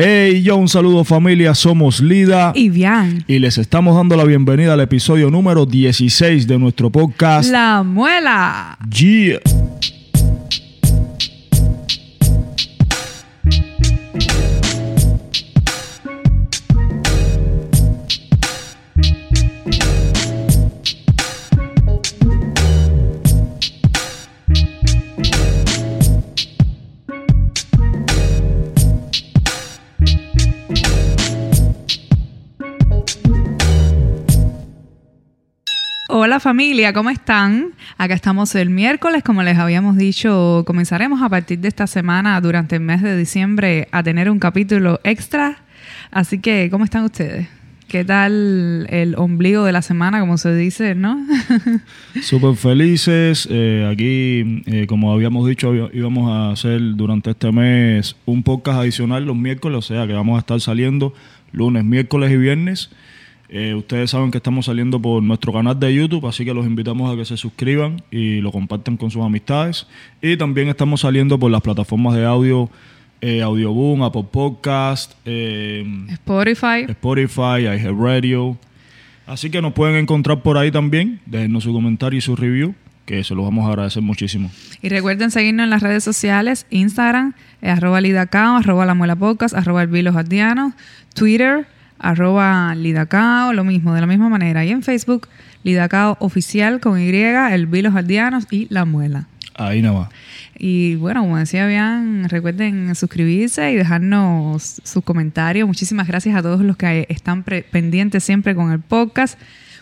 Hey, yo, un saludo familia, somos Lida Y bien. y les estamos dando la bienvenida al episodio número 16 de nuestro podcast. La muela. Yeah. Familia, ¿cómo están? Acá estamos el miércoles, como les habíamos dicho, comenzaremos a partir de esta semana durante el mes de diciembre a tener un capítulo extra. Así que, ¿cómo están ustedes? ¿Qué tal el ombligo de la semana, como se dice, no? Súper felices. eh, aquí, eh, como habíamos dicho, íbamos a hacer durante este mes un podcast adicional los miércoles, o sea que vamos a estar saliendo lunes, miércoles y viernes. Eh, ustedes saben que estamos saliendo por nuestro canal de YouTube, así que los invitamos a que se suscriban y lo compartan con sus amistades. Y también estamos saliendo por las plataformas de audio, eh, Audioboom, Apple Podcast, eh, Spotify. Spotify, iHeartRadio. Así que nos pueden encontrar por ahí también. Déjenos su comentario y su review, que se los vamos a agradecer muchísimo. Y recuerden seguirnos en las redes sociales, Instagram, eh, arroba lidacao, arroba la muela podcast, arroba el Twitter, arroba lidacao, lo mismo, de la misma manera. Y en Facebook, lidacao oficial con Y, el Vilo Jardianos y la muela. Ahí nada más. Y bueno, como decía bien, recuerden suscribirse y dejarnos sus comentarios. Muchísimas gracias a todos los que están pendientes siempre con el podcast.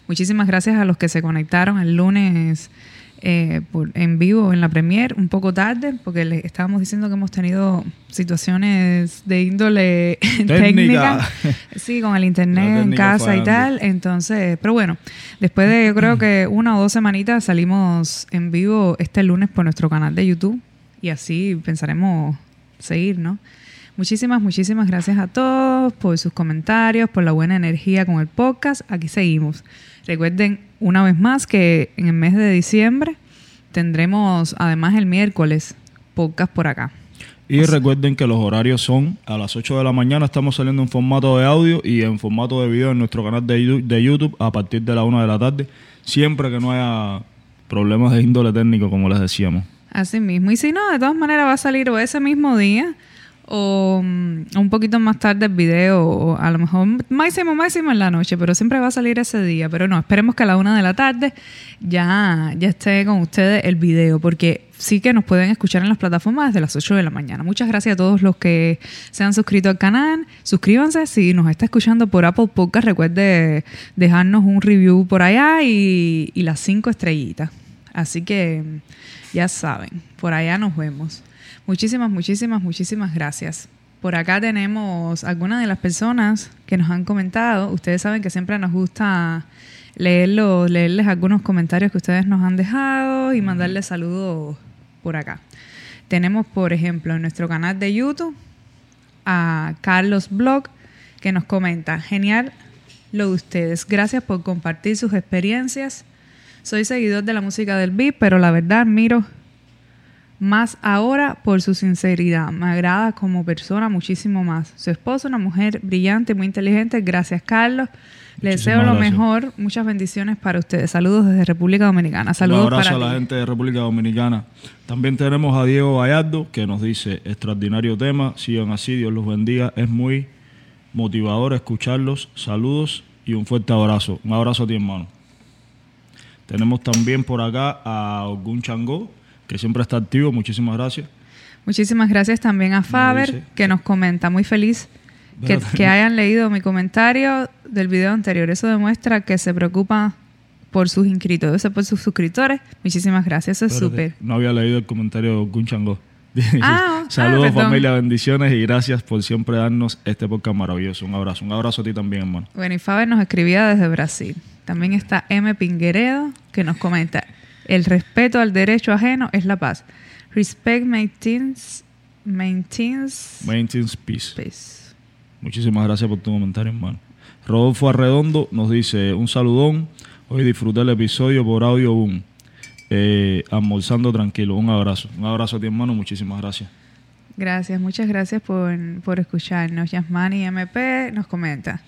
Muchísimas gracias a los que se conectaron el lunes eh, por- en vivo en la premier, un poco tarde, porque les estábamos diciendo que hemos tenido situaciones de índole Técnica. técnica. Sí, con el internet en casa y tal. Entonces, pero bueno, después de yo creo que una o dos semanitas salimos en vivo este lunes por nuestro canal de YouTube y así pensaremos seguir, ¿no? Muchísimas, muchísimas gracias a todos por sus comentarios, por la buena energía con el podcast. Aquí seguimos. Recuerden una vez más que en el mes de diciembre tendremos además el miércoles podcast por acá. Y recuerden que los horarios son a las 8 de la mañana. Estamos saliendo en formato de audio y en formato de video en nuestro canal de, YouTube a partir de la 1 de la tarde. Siempre que no haya problemas de índole técnico, como les decíamos. Así mismo. Y si no, de todas maneras va a salir o ese mismo día o mm, un poquito más tarde el video o a lo mejor máximo, máximo en la noche, pero siempre va a salir ese día. Pero no, esperemos que a la una de la tarde ya, ya esté con ustedes el video porque sí que nos pueden escuchar en las plataformas desde las 8 de la mañana. Muchas gracias a todos los que se han suscrito al canal. Suscríbanse si nos está escuchando por Apple Podcast. Recuerde dejarnos un review por allá y, y las cinco estrellitas. Así que ya saben, por allá nos vemos. Muchísimas, muchísimas, muchísimas gracias. Por acá tenemos algunas de las personas que nos han comentado. Ustedes saben que siempre nos gusta leerles algunos comentarios que ustedes nos han dejado y mandarles saludos por acá. Tenemos, por ejemplo, en nuestro canal de YouTube a Carlos Blog que nos comenta, genial lo de ustedes. Gracias por compartir sus experiencias. Soy seguidor de la música del beat, pero la verdad admiro más ahora por su sinceridad. Me agrada como persona muchísimo más. Su esposa, una mujer brillante, muy inteligente. Gracias, Carlos. Le deseo lo gracias. mejor. Muchas bendiciones para ustedes. Saludos desde República Dominicana. Un Saludos abrazo para a la ti. gente de República Dominicana. También tenemos a Diego Gallardo que nos dice, extraordinario tema, sigan así, Dios los bendiga. Es muy motivador escucharlos. Saludos y un fuerte abrazo. Un abrazo a ti, hermano. Tenemos también por acá a Ogun Changó, que siempre está activo. Muchísimas gracias. Muchísimas gracias también a Faber, dice- que nos comenta. Muy feliz que, que hayan leído mi comentario del video anterior. Eso demuestra que se preocupa por sus inscritos, debe ser por sus suscriptores. Muchísimas gracias, eso es súper. No había leído el comentario de Ogun Changó. Ah, ah, Saludos, perdón. familia, bendiciones y gracias por siempre darnos este podcast maravilloso. Un abrazo. Un abrazo a ti también, hermano. Bueno, y Faber nos escribía desde Brasil. También está M. Pingueredo, que nos comenta, el respeto al derecho ajeno es la paz. Respect maintains, maintains Maintains peace. peace. Muchísimas gracias por tu comentario, hermano. Rodolfo Arredondo nos dice un saludón. Hoy disfruté el episodio por audio boom. Eh, almorzando tranquilo. Un abrazo. Un abrazo a ti, hermano. Muchísimas gracias. Gracias, muchas gracias por, por escucharnos. Yasmani MP nos comenta.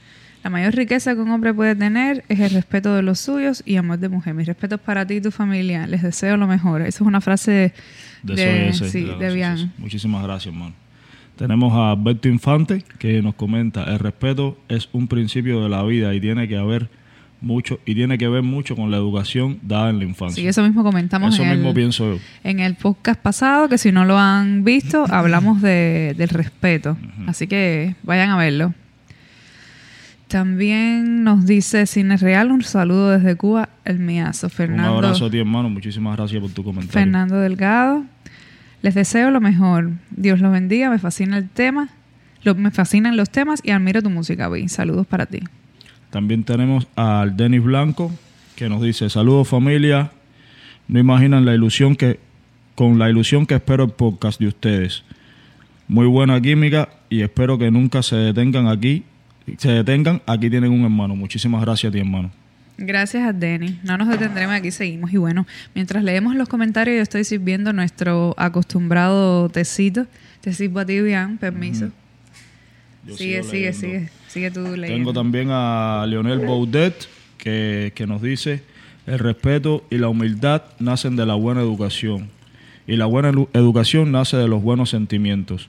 La mayor riqueza que un hombre puede tener es el respeto de los suyos y amor de mujer. Mis respetos para ti y tu familia. Les deseo lo mejor. Esa es una frase de, De, sí, Bian. Muchísimas gracias, hermano. Tenemos a Alberto Infante que nos comenta, el respeto es un principio de la vida y tiene que haber mucho y tiene que ver mucho con la educación dada en la infancia. Sí, eso mismo comentamos Eso en, mismo el, pienso yo. en el podcast pasado, que si no lo han visto, hablamos de, del respeto. Así que vayan a verlo. También nos dice Cine Real, un saludo desde Cuba, el miazo. Fernando, Un abrazo a ti, hermano. Muchísimas gracias por tu comentario. Fernando Delgado. Les deseo lo mejor. Dios los bendiga. Me fascina el tema. Lo- me fascinan los temas y admiro tu música, Vi. Saludos para ti. También tenemos al Denis Blanco que nos dice, saludos familia, no imaginan la ilusión que, con la ilusión que espero el podcast de ustedes. Muy buena química y espero que nunca se detengan aquí, se detengan, aquí tienen un hermano. Muchísimas gracias a ti hermano. Gracias a Denny. No nos detendremos, aquí seguimos. Y bueno, mientras leemos los comentarios, yo estoy sirviendo nuestro acostumbrado tecito. Te sirvo a ti, Bian, permiso. Sigue, sigue, sigue. Sigue tú leyendo. Tengo también a Leonel Baudet que, que nos dice, el respeto y la humildad nacen de la buena educación y la buena edu- educación nace de los buenos sentimientos.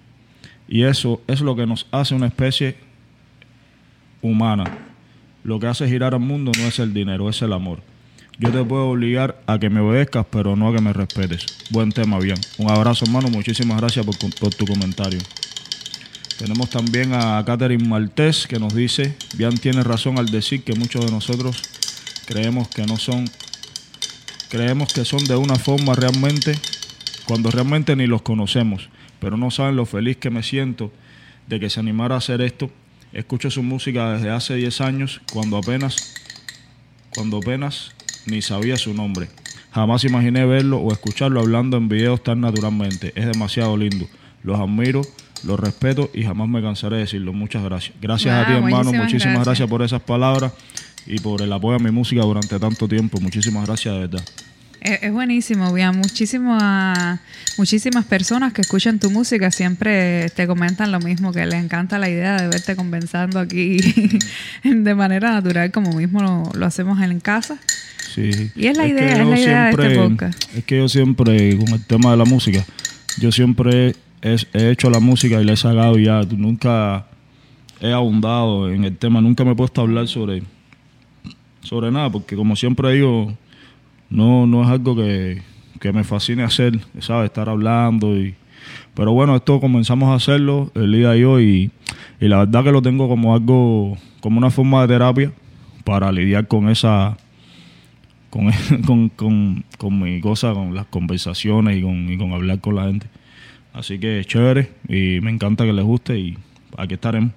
Y eso es lo que nos hace una especie humana. Lo que hace girar al mundo no es el dinero, es el amor. Yo te puedo obligar a que me obedezcas, pero no a que me respetes. Buen tema, bien. Un abrazo, hermano. Muchísimas gracias por, por tu comentario. Tenemos también a Catherine Maltés que nos dice, Bian tiene razón al decir que muchos de nosotros creemos que no son, creemos que son de una forma realmente, cuando realmente ni los conocemos, pero no saben lo feliz que me siento de que se animara a hacer esto. Escucho su música desde hace 10 años, cuando apenas, cuando apenas ni sabía su nombre. Jamás imaginé verlo o escucharlo hablando en videos tan naturalmente. Es demasiado lindo. Los admiro, los respeto y jamás me cansaré de decirlo. Muchas gracias. Gracias a ti, hermano. muchísimas Muchísimas gracias. gracias por esas palabras y por el apoyo a mi música durante tanto tiempo. Muchísimas gracias, de verdad. Es, es buenísimo, Bian. Muchísimas, muchísimas personas que escuchan tu música siempre te comentan lo mismo, que les encanta la idea de verte conversando aquí de manera natural, como mismo lo, lo hacemos en casa. Sí. Y es la idea, es la idea de este podcast. Es que yo siempre, con el tema de la música, yo siempre he, he hecho la música y la he sacado ya. Nunca he abundado en el tema, nunca me he puesto a hablar sobre, sobre nada, porque como siempre digo, no, no es algo que, que me fascine hacer, ¿sabes? Estar hablando y... Pero bueno, esto comenzamos a hacerlo, Elida y yo, y, y la verdad que lo tengo como algo, como una forma de terapia para lidiar con esa con, con, con, con mi cosa, con las conversaciones y con, y con hablar con la gente. Así que chévere y me encanta que les guste y aquí estaremos.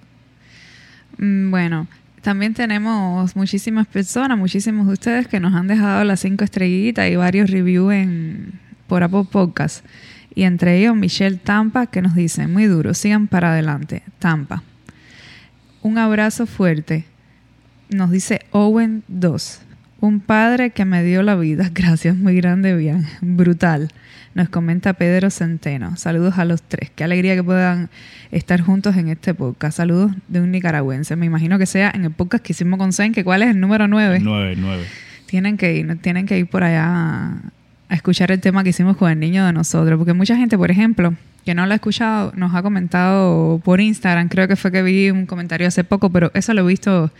Mm, Bueno, también tenemos muchísimas personas, muchísimos de ustedes que nos han dejado las cinco estrellitas y varios reviews en, por Apple Podcast. Y entre ellos Michelle Tampa que nos dice, muy duro, sigan para adelante. Tampa. Un abrazo fuerte. Nos dice Owen 2. Un padre que me dio la vida. Gracias, muy grande, bien. Brutal. Nos comenta Pedro Centeno. Saludos a los tres. Qué alegría que puedan estar juntos en este podcast. Saludos de un nicaragüense. Me imagino que sea en el podcast que hicimos con Zen, que cuál es el número 9. Nueve, nueve. Tienen que ir, tienen que ir por allá a, a escuchar el tema que hicimos con el niño de nosotros. Porque mucha gente, por ejemplo, que no lo ha escuchado, nos ha comentado por Instagram. Creo que fue que vi un comentario hace poco, pero eso lo he visto,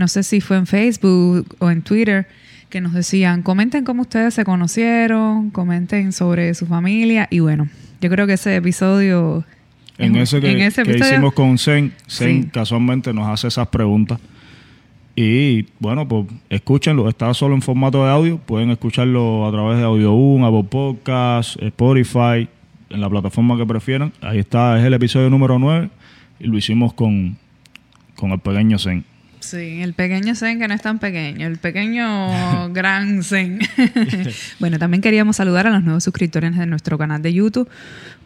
no sé si fue en Facebook o en Twitter, que nos decían, comenten cómo ustedes se conocieron, comenten sobre su familia. Y bueno, yo creo que ese episodio... En ese que, en ese que episodio- hicimos con Zen, Zen Sí. casualmente nos hace esas preguntas. Y bueno, pues escúchenlo. Está solo en formato de audio. Pueden escucharlo a través de Audio 1, Apple Podcast, Spotify, en la plataforma que prefieran. Ahí está, es el episodio número 9 y lo hicimos con, con el pequeño Zen. Sí, el pequeño Zen que no es tan pequeño, el pequeño gran Zen. bueno, también queríamos saludar a los nuevos suscriptores de nuestro canal de YouTube,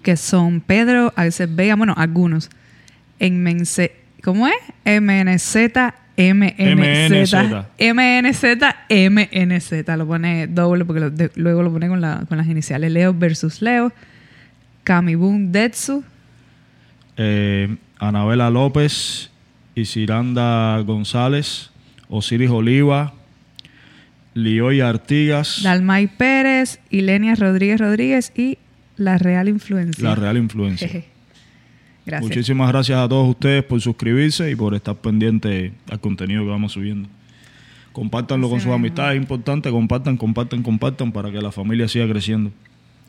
que son Pedro, Alces Vega, bueno, algunos. En Mense, ¿Cómo es? MNZ, MNZ, MNZ, MNZ. Lo pone doble porque lo- de- luego lo pone con, la- con las iniciales. Leo versus Leo. Kamibun Detsu. eh, Anabela López, Isiranda González, Osiris Oliva, Lioy Artigas, Dalmay Pérez, Ilenia Rodríguez Rodríguez y La Real Influencia. La Real Influencia. Jeje. Gracias. Muchísimas gracias a todos ustedes por suscribirse y por estar pendientes al contenido que vamos subiendo. Compártanlo con sus amistades, es importante, compartan, compartan, compartan para que la familia siga creciendo.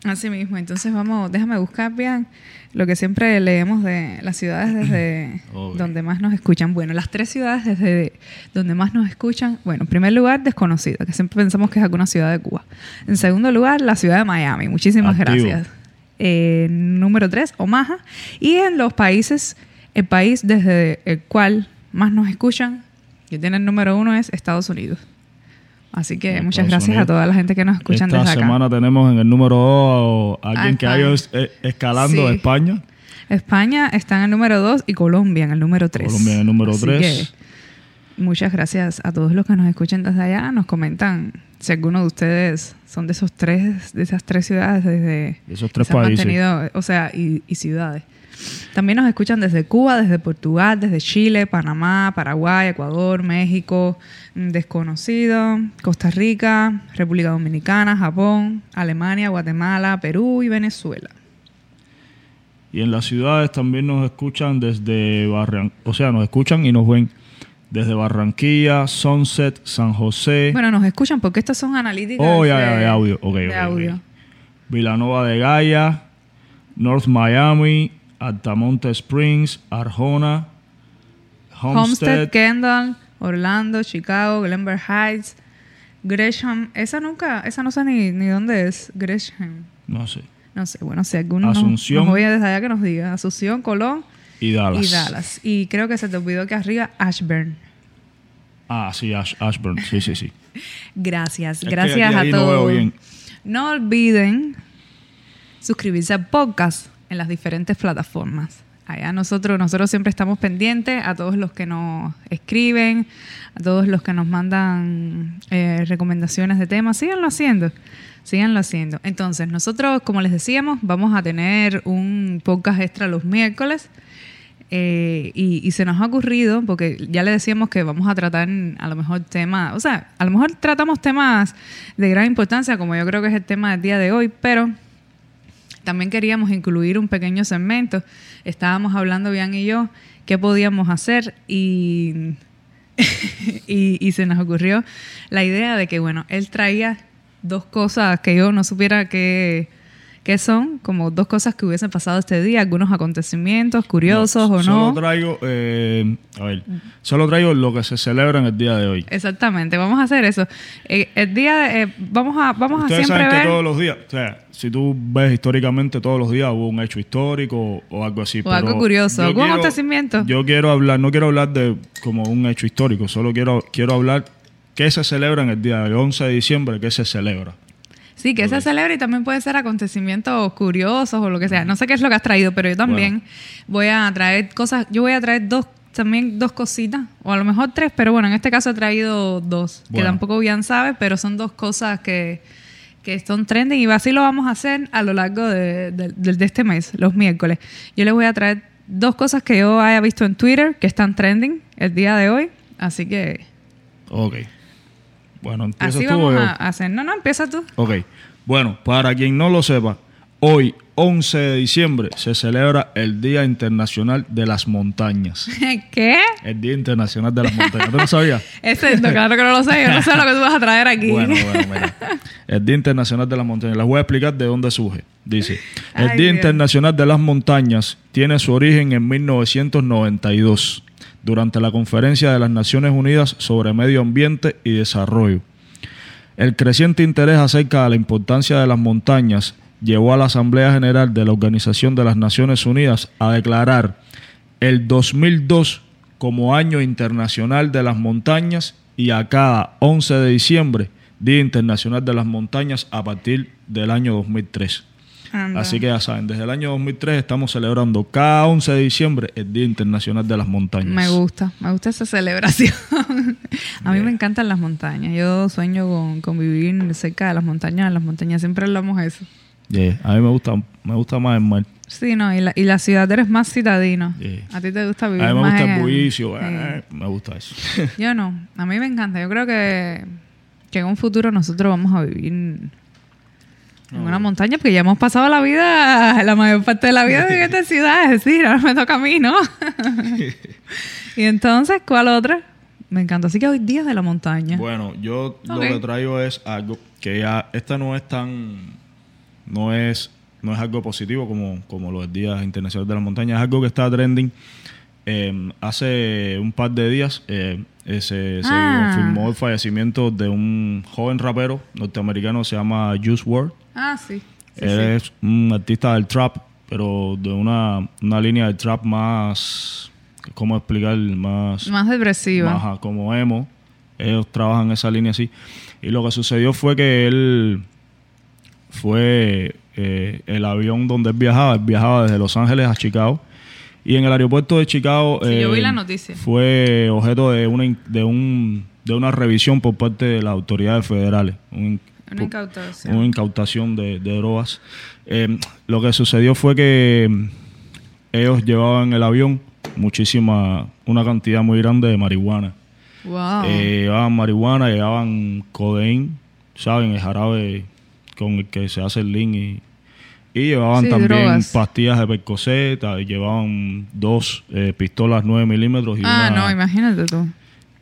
Así mismo. Entonces vamos, déjame buscar bien lo que siempre leemos de las ciudades desde donde más nos escuchan. Bueno, las tres ciudades desde donde más nos escuchan. Bueno, en primer lugar, desconocida, que siempre pensamos que es alguna ciudad de Cuba. En segundo lugar, la ciudad de Miami. Muchísimas Activo. gracias. Eh, número tres, Omaha. Y en los países, el país desde el cual más nos escuchan, que tiene el número uno, es Estados Unidos. Así que Estados muchas gracias a toda la gente que nos escuchan Esta desde acá. semana tenemos en el número 2 a alguien Ah, que ha ido es- eh, escalando Sí. España. España está en el número 2 y Colombia en el número 3. Colombia en el número tres. Muchas gracias a todos los que nos escuchen desde allá. Nos comentan si alguno de ustedes son de esos tres, de esas tres ciudades desde De esos tres países. o sea, y, y ciudades. También nos escuchan desde Cuba, desde Portugal, desde Chile, Panamá, Paraguay, Ecuador, México, mm, desconocido, Costa Rica, República Dominicana, Japón, Alemania, Guatemala, Perú y Venezuela. Y en las ciudades también nos escuchan desde Barranquilla, o sea, nos escuchan y nos ven desde Barranquilla, Sunset, San José, Bueno, nos escuchan porque estas son analíticas. Oh, ya, ya, de, audio. Ok, de ok, ok. audio. Villanova de Gaia, North Miami, Altamonte Springs, Arjona, Homestead, Homestead, Kendall, Orlando, Chicago, Glenver Heights, Gresham. Esa nunca, esa no sé ni, ni dónde es. Gresham. no sé, No sé, bueno, si alguno nos- Asunción. nos oye desde allá que nos diga. Asunción, Colón y Dallas. y Dallas. Y creo que se te olvidó que arriba Ashburn. Ah, sí, Ash- Ashburn, sí, sí, sí. Gracias, Es que gracias aquí a no todos. No olviden suscribirse al podcast en las diferentes plataformas. Allá nosotros, nosotros siempre estamos pendientes a todos los que nos escriben, a todos los que nos mandan eh, recomendaciones de temas. Síganlo haciendo, síganlo haciendo. Entonces, nosotros, como les decíamos, vamos a tener un podcast extra los miércoles. Eh, y, se nos ha ocurrido, porque ya le decíamos que vamos a tratar a lo mejor temas, o sea, a lo mejor tratamos temas de gran importancia, como yo creo que es el tema del día de hoy, pero también queríamos incluir un pequeño segmento. Estábamos hablando Bian y yo qué podíamos hacer y, y, y se nos ocurrió la idea de que, bueno, él traía dos cosas que yo no supiera qué qué son, como dos cosas que hubiesen pasado este día, algunos acontecimientos curiosos o Solo no. traigo, eh, a ver, solo traigo lo que se celebra en el día de hoy. Exactamente, vamos a hacer eso. Eh, el día, de- eh, vamos a, vamos a siempre saben que ver todos los días, o sea, si tú ves históricamente todos los días hubo un hecho histórico o algo así. O algo curioso, algún quiero- acontecimiento. Yo quiero hablar, no quiero hablar de como un hecho histórico, solo quiero, quiero hablar qué se celebra en el día del 11 de diciembre, qué se celebra. Sí, que se celebra y también puede ser acontecimientos curiosos o lo que sea. No sé qué es lo que has traído, pero yo también voy a traer cosas. Yo voy a traer dos, también dos cositas, o a lo mejor tres, pero bueno, en este caso he traído dos, que Bueno. tampoco bien sabe, pero son dos cosas que, que son trending y así lo vamos a hacer a lo largo de- de- de este mes, los miércoles. Yo les voy a traer dos cosas que yo haya visto en Twitter que están trending el día de hoy, así que Ok. Bueno, empiezas así tú o vamos yo? a hacer. No, no, empieza tú. Ok. Bueno, para quien no lo sepa, hoy, 11 de diciembre, se celebra el Día Internacional de las Montañas. ¿Qué? El Día Internacional de las Montañas. ¿Tú lo sabías? No, claro que no lo sé, yo no sé lo que tú vas a traer aquí. Bueno, bueno, mira. El Día Internacional de las Montañas. Les voy a explicar de dónde surge. Dice, el Ay, Día Dios. Internacional de las Montañas tiene su origen en 1992, durante la Conferencia de las Naciones Unidas sobre Medio Ambiente y Desarrollo. El creciente interés acerca de la importancia de las montañas llevó a la Asamblea General de la Organización de las Naciones Unidas a declarar el 2002 como Año Internacional de las Montañas y a cada 11 de diciembre Día Internacional de las Montañas a partir del año 2003. Anda. Así que ya saben, desde el año 2003 estamos celebrando cada 11 de diciembre el Día Internacional de las Montañas. Me gusta, me gusta esa celebración. a mí me encantan las montañas. Yo sueño con, con vivir cerca de las montañas. En las montañas siempre hablamos eso. Yeah, A mí me gusta, me gusta más el mar. Sí, no, y la, y la ciudad eres más citadino. A ti te gusta A vivir mí me más gusta en- el bullicio, eh, me gusta eso. Yo no, a mí me encanta. Yo creo que, que en un futuro nosotros vamos a vivir en una montaña porque ya hemos pasado la vida, la mayor parte de la vida en esta ciudad. Es decir, ahora me toca a mí, ¿no? y entonces, ¿cuál otra? Me encanta. Así que hoy día de la montaña. Bueno, yo lo que traigo es algo que ya, esta no es tan, no es, no es algo positivo como, como los días internacionales de la montaña, es algo que está trending. Eh, hace un par de días eh, eh, se, se Ah. confirmó el fallecimiento de un joven rapero norteamericano, se llama Juice WRLD. Ah, sí. Sí, Él sí. es un artista del trap, pero de una, una línea de trap más, ¿cómo explicar? Más, Más depresiva. Ajá, como emo. Ellos trabajan esa línea así. Y lo que sucedió fue que él fue eh, el avión donde él viajaba. Él viajaba desde Los Ángeles a Chicago. Y en el aeropuerto de Chicago Sí, yo vi eh, la noticia. fue objeto de una, de, un, de una revisión por parte de las autoridades federales. Un- Una incautación. una incautación de, de drogas. Eh, lo que sucedió fue que mm, ellos llevaban en el avión muchísima, una cantidad muy grande de marihuana. Wow. Eh, llevaban marihuana, llevaban codeína, ¿saben? El jarabe con el que se hace el link y, y llevaban Sí, también drogas. pastillas de percocet, y llevaban dos eh, pistolas 9 milímetros y ah, una, no, imagínate tú.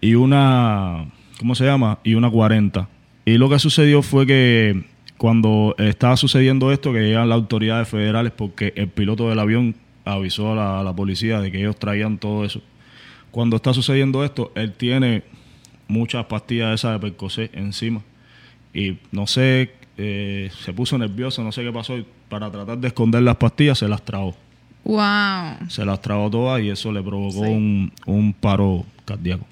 y una, ¿cómo se llama? Y una 40. Y lo que sucedió fue que cuando estaba sucediendo esto, que llegan las autoridades federales porque el piloto del avión avisó a la, a la policía de que ellos traían todo eso. Cuando está sucediendo esto, él tiene muchas pastillas de esas de Percocet encima. Y no sé, eh, se puso nervioso, no sé qué pasó. y para tratar de esconder las pastillas, se las tragó. Wow. Se las tragó todas y eso le provocó Sí. un, un paro cardíaco.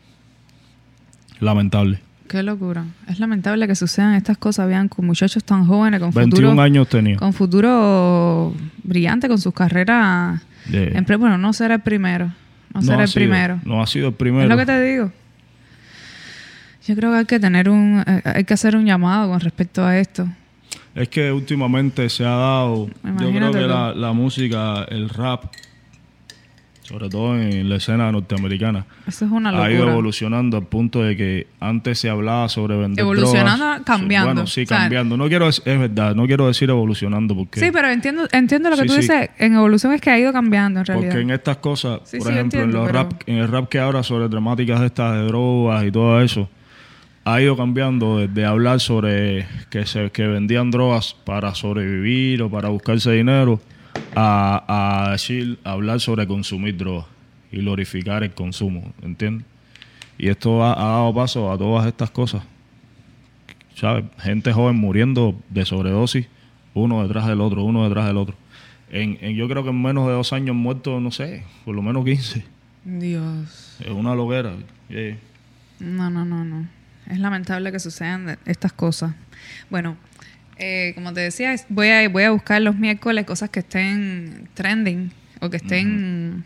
Lamentable. Qué locura. Es lamentable que sucedan estas cosas, vean, con muchachos tan jóvenes, con 21 futuro, años tenía. con futuro brillante, con sus carreras. En pre- bueno, no será el primero. No, será ha el sido- primero. No ha sido el primero. Es lo que te digo. Yo creo que hay que tener un, eh, hay que hacer un llamado con respecto a esto. Es que últimamente se ha dado, yo creo que la música, el rap, sobre todo en la escena norteamericana, Eso es una ha ido locura. evolucionando al punto de que antes se hablaba sobre vender Evolucionando, drogas. cambiando. Bueno, sí, O sea, cambiando. No quiero, es verdad, no quiero decir evolucionando porque, Sí, pero entiendo, entiendo lo que Sí, tú sí. dices. En evolución es que ha ido cambiando en realidad. porque en estas cosas, Sí, por ejemplo, entiendo, en, los pero- rap, en el rap que habla sobre temáticas de estas de drogas y todo eso, ha ido cambiando desde hablar sobre que se que vendían drogas para sobrevivir o para buscarse dinero a, a hablar sobre consumir drogas y glorificar el consumo, ¿entiendes? Y esto ha, ha dado paso a todas estas cosas. ¿Sabes? Gente joven muriendo de sobredosis, uno detrás del otro, uno detrás del otro. En, en- yo creo que en menos de dos años muertos, no sé, por lo menos 15. Dios. Es una loquera. Yeah. No, no, no, no. Es lamentable que sucedan estas cosas. Bueno, eh, como te decía, voy a, voy a buscar los miércoles cosas que estén trending o que estén.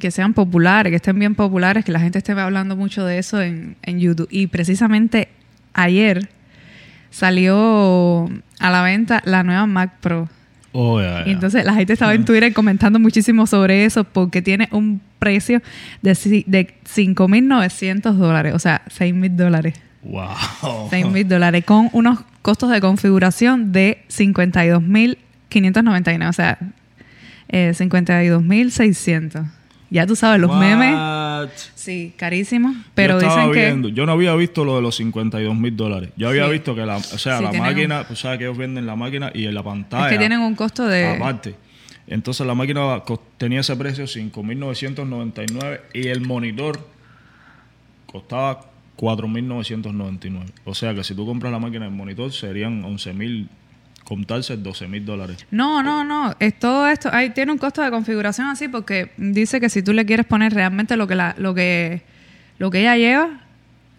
que sean populares, que estén bien populares, que la gente esté hablando mucho de eso en, en YouTube. Y precisamente ayer salió a la venta la nueva Mac Pro. Oh, Y entonces la gente estaba en Twitter comentando muchísimo sobre eso porque tiene un precio de, de 5.900 dólares, o sea, 6.000 dólares. Wow. 6.000 dólares con unos costos de configuración de 52.599, o sea, eh, 52.600. Ya tú sabes, los memes, sí, carísimos, pero yo dicen que... yo no había visto lo de los 52 mil dólares. Yo había Sí. visto que la, o sea, Sí, la máquina, tú sabes que ellos venden la máquina y en la pantalla. Es que tienen un costo de... Aparte. Entonces la máquina tenía ese precio 5.999 y el monitor costaba 4.999. O sea que si tú compras la máquina del monitor serían 11.000, contarse 12.000 dólares. No, no, no. Es todo esto. Ahí tiene un costo de configuración así porque dice que si tú le quieres poner realmente lo que la, lo que, lo que ella lleva,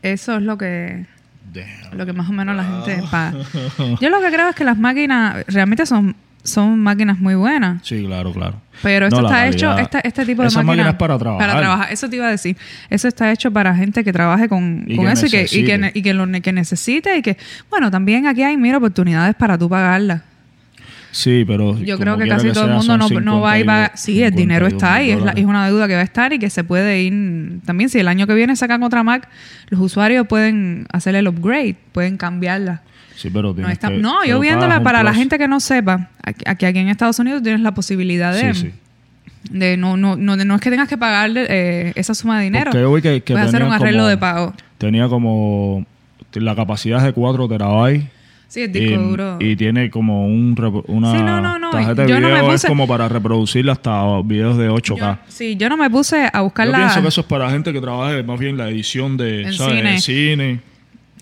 eso es lo que, Damn. lo que más o menos la gente paga. Yo lo que creo es que las máquinas realmente son, son máquinas muy buenas. Sí, claro, claro. Pero esto No, está hecho, este, este tipo de máquinas máquinas para trabajar. Para trabajar, eso te iba a decir. Eso está hecho para gente que trabaje con, Y con que eso y que, y que, y que lo que necesite y que, bueno, también aquí hay mil oportunidades para tú pagarla. Sí, pero. Yo creo que casi todo el mundo no, no va y va. 52 Sí, el dinero está ahí, es, la- es una deuda que va a estar y que se puede ir. También, si el año que viene sacan otra Mac, los usuarios pueden hacer el upgrade, pueden cambiarla. Sí, pero No, está- que- no, pero yo viéndola para la gente que no sepa, aquí, aquí en Estados Unidos tienes la posibilidad de, Sí, sí. de no, no, no, de- no es que tengas que pagarle eh, esa suma de dinero. Porque yo vi que, que Puedes hacer un arreglo como- de pago. Tenía como. La capacidad de 4 terabytes. Sí, el disco y, duro. y tiene como un una Sí, no, no, no, tarjeta de yo no me video es como para reproducir hasta videos de 8K. Yo- sí, yo no me puse a buscar Yo la... pienso que eso es para gente que trabaje más bien la edición de En ¿sabes? cine. El cine,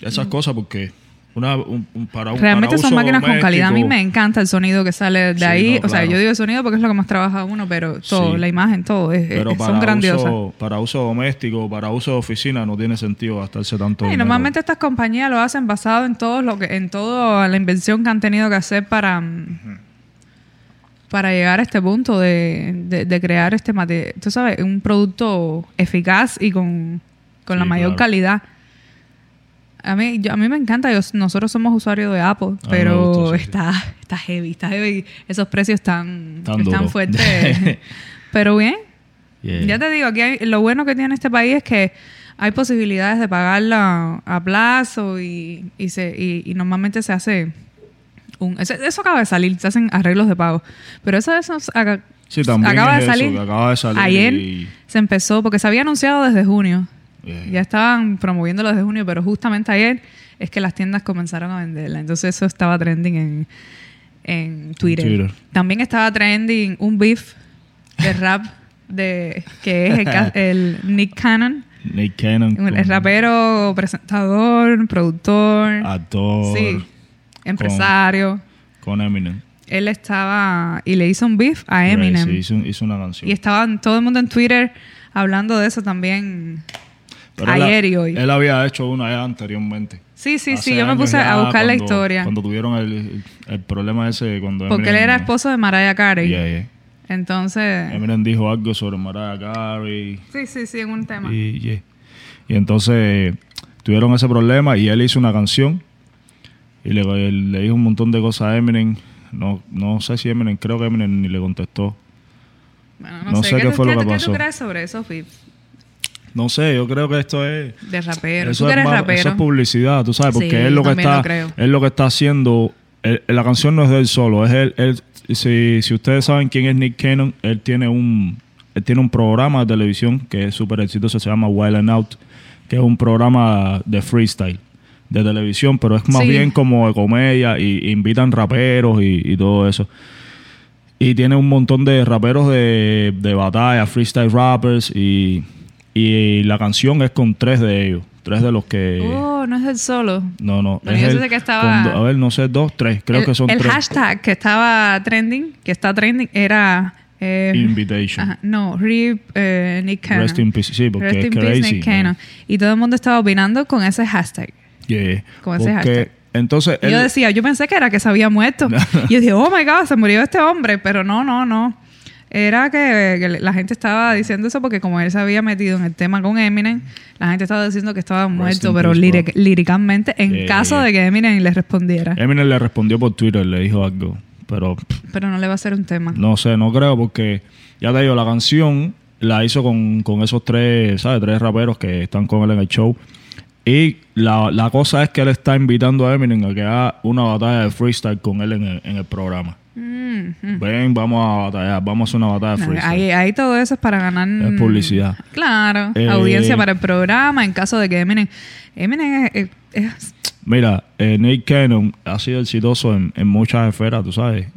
esas cosas, porque una, un- un- para un Realmente para son uso máquinas con calidad. A mí me encanta el sonido que sale de Sí, ahí. no, O sea, yo digo sonido porque es lo que más trabaja uno, pero todo, Sí. la imagen, todo, es- es- Pero para son grandiosas. uso, para uso doméstico, para uso de oficina, no tiene sentido gastarse tanto Y dinero. normalmente estas compañías lo hacen basado en todo lo que, en toda la invención que han tenido que hacer para, mm, para llegar a este punto de, de- de crear este material, tú sabes, un producto eficaz y con, con la Sí, mayor claro. calidad. A mí, yo- a mí me encanta, yo- nosotros somos usuarios de Apple, me pero gusta, sí, sí. está, está heavy, está heavy. Esos precios están, Tan están fuertes. pero bien, Yeah. ya te digo, aquí hay- lo bueno que tiene este país es que hay posibilidades de pagarla a plazo y, y, se, y, y normalmente se hace un... Eso, eso acaba de salir, se hacen arreglos de pago. Pero eso, eso acá- Sí, también acaba es de salir. que acaba de salir Ayer y- se empezó, porque se había anunciado desde junio. Ya estaban promoviéndolo desde junio, pero justamente ayer es que las tiendas comenzaron a venderla. Entonces eso estaba trending en, en Twitter. Twitter. También estaba trending un beef de rap de que es el, Nick Cannon. Nick Cannon, El rapero, presentador, productor, actor, sí, empresario. con Eminem. Él estaba y le hizo un beef a Eminem. sí, hizo, hizo una canción. Y estaban todo el mundo en Twitter hablando de eso también Pero él- ayer y hoy. Él había hecho una ya anteriormente. Sí, sí, sí, yo me puse a buscar la historia. Cuando tuvieron el, el problema ese, cuando porque él era esposo de Mariah Carey. Yeah, yeah. Entonces, Eminem dijo algo sobre Mariah Carey sí, sí, sí, en un tema. y, yeah. y entonces tuvieron ese problema y él hizo una canción y le, le dijo un montón de cosas a Eminem. No, no sé si Eminem, creo que Eminem ni le contestó. Bueno, no, no sé, sé ¿qué, fue lo qué que tú- qué pasó. tú crees sobre esos beefs No sé, yo creo que esto es de rapero? Eso ¿Tú que es eres más- rapero? Eso es publicidad, tú sabes, porque Sí, él lo que lo está, él lo que está haciendo, él- la canción no es de él solo, es él, él- si, si ustedes saben quién es Nick Cannon, él tiene un, él tiene un programa de televisión que es súper exitoso, se llama Wild and Out, que es un programa de freestyle de televisión, pero es más Sí. bien como de comedia y, y invitan raperos y, y todo eso. Y tiene un montón de raperos de, de batalla, freestyle rappers, y, y la canción es con tres de ellos. Tres de los que... Oh, no es el solo. No, no. No, es yo el- que estaba- con a ver, no sé, dos, tres. Creo el, que son el tres. hashtag que estaba trending, que está trending, era... eh, Invitation. ajá, no, RIP eh, Nick Cannon. Rest in peace. Sí, porque Rest es in peace, crazy. Nick Cannon. Y todo el mundo estaba opinando con ese hashtag. Yeah. Con ese Porque, hashtag. Entonces, Y yo él- decía, yo pensé que era que se había muerto. y yo dije, oh my God, se murió este hombre. Pero no, no, no. Era que, que la gente estaba diciendo eso porque como él se había metido en el tema con Eminem, la gente estaba diciendo que estaba muerto, pero líric- líricamente, en Yeah, caso yeah. de que Eminem le respondiera. Eminem le respondió por Twitter, le dijo algo. Pero Pero no le va a ser un tema. no sé, no creo porque ya te digo, la canción la hizo con, con esos tres, ¿sabes? Tres raperos que están con él en el show. Y la, la cosa es que él está invitando a Eminem a que haga una batalla de freestyle con él en el, en el programa. Mm. Ven, vamos a batallar, vamos a hacer una batalla de No, freestyle. ahí, ahí todo eso es para ganar Es publicidad. Claro, Eh, audiencia para el programa en caso de que Eminem. Eminem es- Mira, eh, Nick Cannon ha sido exitoso en, en muchas esferas, tú sabes.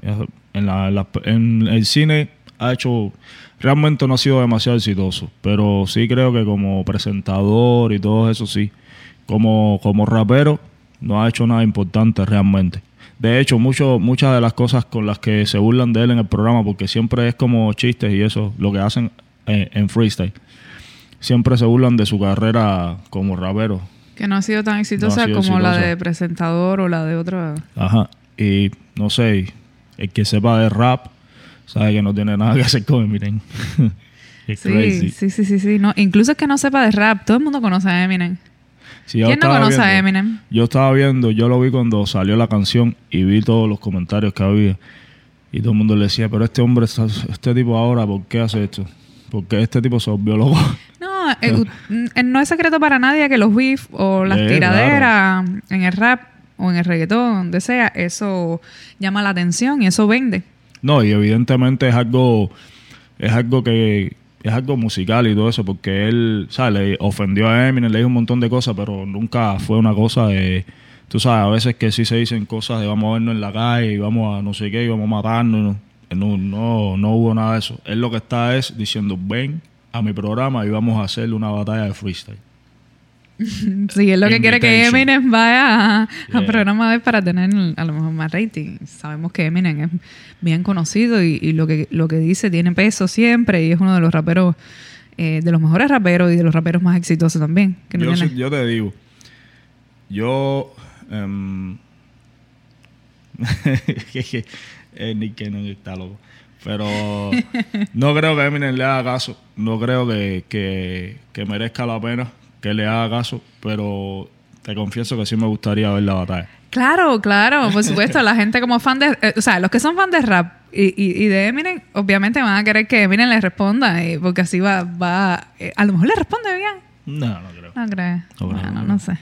En, la- en la- en el cine ha hecho, realmente no ha sido demasiado exitoso, pero sí creo que como presentador y todo eso sí. Como, como rapero no ha hecho nada importante realmente. De hecho, mucho, muchas de las cosas con las que se burlan de él en el programa, porque siempre es como chistes y eso, lo que hacen en, en freestyle, siempre se burlan de su carrera como rapero. Que no ha sido tan exitosa sido como la de presentador o la de otra. Ajá. Y no sé, el que sepa de rap sabe que no tiene nada que hacer con Eminem. Sí, crazy. sí, sí, sí, sí. No, incluso es que no sepa de rap. Todo el mundo conoce a Eminem. Yo ¿Quién no conoce a Eminem? Yo estaba viendo, yo lo vi cuando salió la canción y vi todos los comentarios que había. Y todo el mundo le decía, pero este hombre, este tipo ahora, ¿por qué hace esto? Porque este tipo se volvió loco. No, eh, no es secreto para nadie que los beef o las tiraderas en el rap o en el reggaetón, donde sea, eso llama la atención y eso vende. No, y evidentemente es algo, es algo que es algo musical y todo eso, porque él, ¿sabes? Le ofendió a Eminem, le dijo un montón de cosas, pero nunca fue una cosa de, tú sabes, a veces que sí se dicen cosas de vamos a vernos en la calle y vamos a no sé qué y vamos a matarnos. No, no, no hubo nada de eso. Él lo que está es diciendo, ven a mi programa y vamos a hacer una batalla de freestyle. Sí, es lo que quiere que. Eminem vaya a, Yeah. a programa de para tener a lo mejor más rating. Sabemos que Eminem es bien conocido y, y lo que lo que dice tiene peso siempre y es uno de los raperos, eh, de los mejores raperos y de los raperos más exitosos también. que no Yo, yo te digo, yo... eh, Nick Cannon está loco. Pero no creo que Eminem le haga caso. No creo que, que, que merezca la pena que le haga caso. Pero te confieso que sí me gustaría ver la batalla. Claro, claro, por supuesto. La gente como fan de... eh, o sea, los que son fan de rap y, y- y de Eminem, obviamente van a querer que Eminem les responda, eh, porque así va... va eh, a lo mejor le responde bien. No, no creo. No creo. No bueno, no no sé.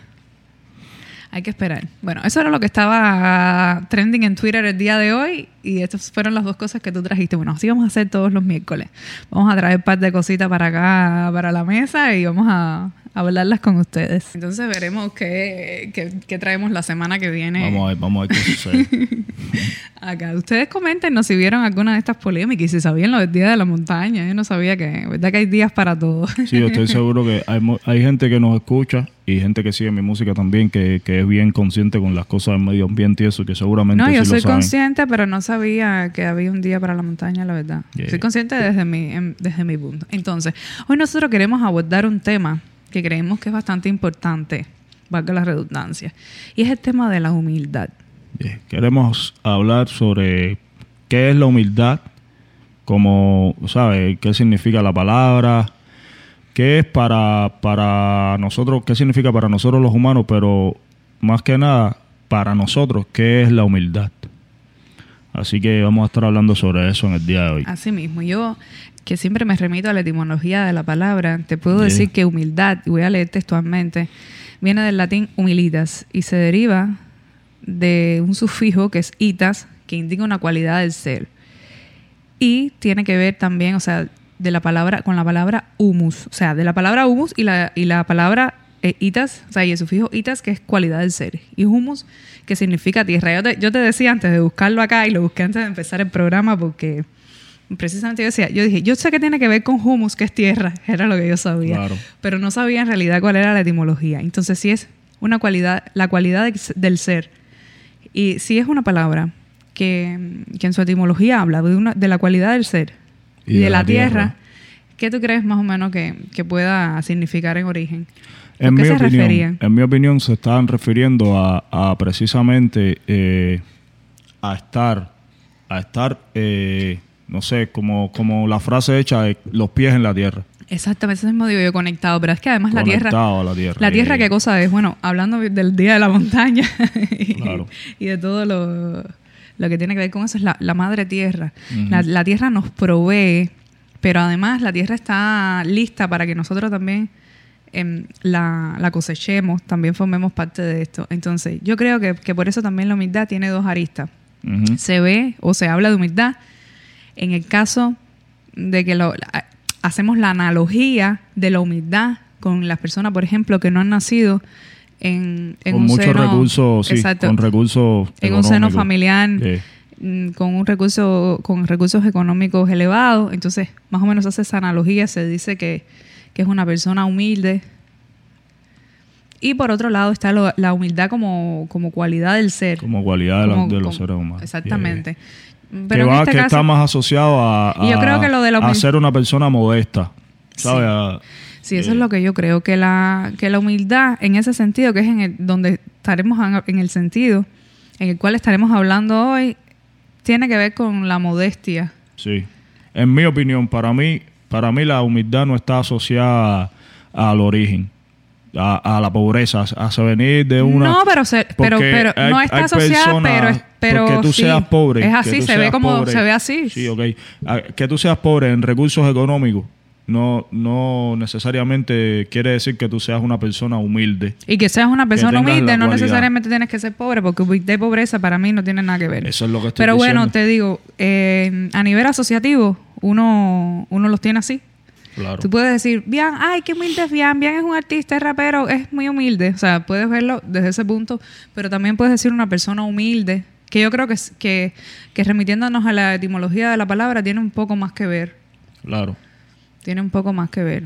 Hay que esperar. Bueno, eso era lo que estaba trending en Twitter el día de hoy y estas fueron las dos cosas que tú trajiste. Bueno, así vamos a hacer todos los miércoles. Vamos a traer un par de cositas para acá, para la mesa y vamos a hablarlas con ustedes. Entonces veremos qué, qué- qué traemos la semana que viene Vamos a ver, vamos a ver qué sucede. acá. Ustedes coméntenos si vieron alguna de estas polémicas y si sabían lo del Día de la Montaña. Yo no sabía que, ¿verdad que hay días para todo? Sí, yo estoy seguro que hay, hay gente que nos escucha y gente que sigue mi música también que, que es bien consciente con las cosas del medio ambiente y eso, que seguramente No, sí yo lo soy saben. consciente, pero no sabía que había un día para la montaña, la verdad. Yeah. Soy consciente desde mi, em- desde mi punto. Entonces, hoy nosotros queremos abordar un tema que creemos que es bastante importante, valga la redundancia, y es el tema de la humildad. Bien, Queremos hablar sobre qué es la humildad, como, ¿sabes? ¿Qué significa la palabra? ¿Qué es para, para nosotros? ¿Qué significa para nosotros los humanos? Pero más que nada, para nosotros, ¿qué es la humildad? Así que vamos a estar hablando sobre eso en el día de hoy. Así mismo, yo que siempre me remito a la etimología de la palabra, te puedo Yeah. decir que humildad, voy a leer textualmente, viene del latín humilitas y se deriva de un sufijo que es itas, que indica una cualidad del ser. Y tiene que ver también, o sea, de la palabra, con la palabra humus, o sea, de la palabra humus y la, y la palabra eh, itas, o sea, y el sufijo itas, que es cualidad del ser, y humus, que significa tierra. Yo te, yo te decía antes de buscarlo acá, y lo busqué antes de empezar el programa, porque precisamente yo decía, yo dije, yo sé que tiene que ver con humus, que es tierra, era lo que yo sabía, Claro. pero no sabía en realidad cuál era la etimología. Entonces, sí es una cualidad, la cualidad de- del ser, y sí es una palabra que, que en su etimología habla de, una, de la cualidad del ser y, de, la, tierra. ¿Qué tú crees más o menos que, que pueda significar en origen? ¿A En qué mi, se opinión, referían? en mi opinión, se estaban refiriendo a, a precisamente eh, a estar, a estar, eh, no sé, como, como la frase hecha de los pies en la tierra. Exactamente, eso mismo digo yo conectado, pero es que además la tierra... La tierra. La tierra, Eh, ¿qué cosa es? Bueno, hablando del Día de la Montaña y, Claro. y de todo lo, lo que tiene que ver con eso, es la, la madre tierra. la, la tierra nos provee, pero además la tierra está lista para que nosotros también em, la, la cosechemos, también formemos parte de esto. Entonces, yo creo que, que por eso también la humildad tiene dos aristas. Se ve o se habla de humildad en el caso de que lo- hacemos la analogía de la humildad con las personas, por ejemplo, que no han nacido en, en con un muchos seno- recursos, sí, exacto, con recursos en un seno familiar, mm, con un recurso, con recursos económicos elevados. Entonces, más o menos hace esa analogía, se dice que, que es una persona humilde. Y por otro lado está lo- la humildad como, como cualidad del ser. como cualidad de, la- Como- de los como- seres humanos. Exactamente. Yeah. Pero que va, este que caso- está más asociado a, Y yo a- creo que lo de la a ser una persona modesta. ¿Sabes? Sí. A- Sí, eso es lo que yo creo, que la, que la humildad en ese sentido, que es en el, donde estaremos en el sentido en el cual estaremos hablando hoy, tiene que ver con la modestia. Sí. En mi opinión, para mí, para mí la humildad no está asociada al origen. A, a la pobreza, hace venir de una... No, pero, se- pero, pero hay- no está asociada, personas- pero, pero porque tú sí, seas pobre. Es que así, se ve como, pobre. se ve así. Sí, ok. Ah, Que tú seas pobre en recursos económicos no, no necesariamente quiere decir que tú seas una persona humilde. Y que seas una persona humilde, no cualidad. necesariamente tienes que ser pobre, porque humildad y pobreza para mí no tienen nada que ver. Eso es lo que estoy Pero bueno, te digo, eh, a nivel asociativo, uno, uno los tiene así. Claro. Tú puedes decir, Bian, ay, qué humilde es Bian, Bian es un artista, es rapero, es muy humilde. O sea, puedes verlo desde ese punto, pero también puedes decir una persona humilde, que yo creo que, que, que remitiéndonos a la etimología de la palabra, tiene un poco más que ver. Claro. Tiene un poco más que ver.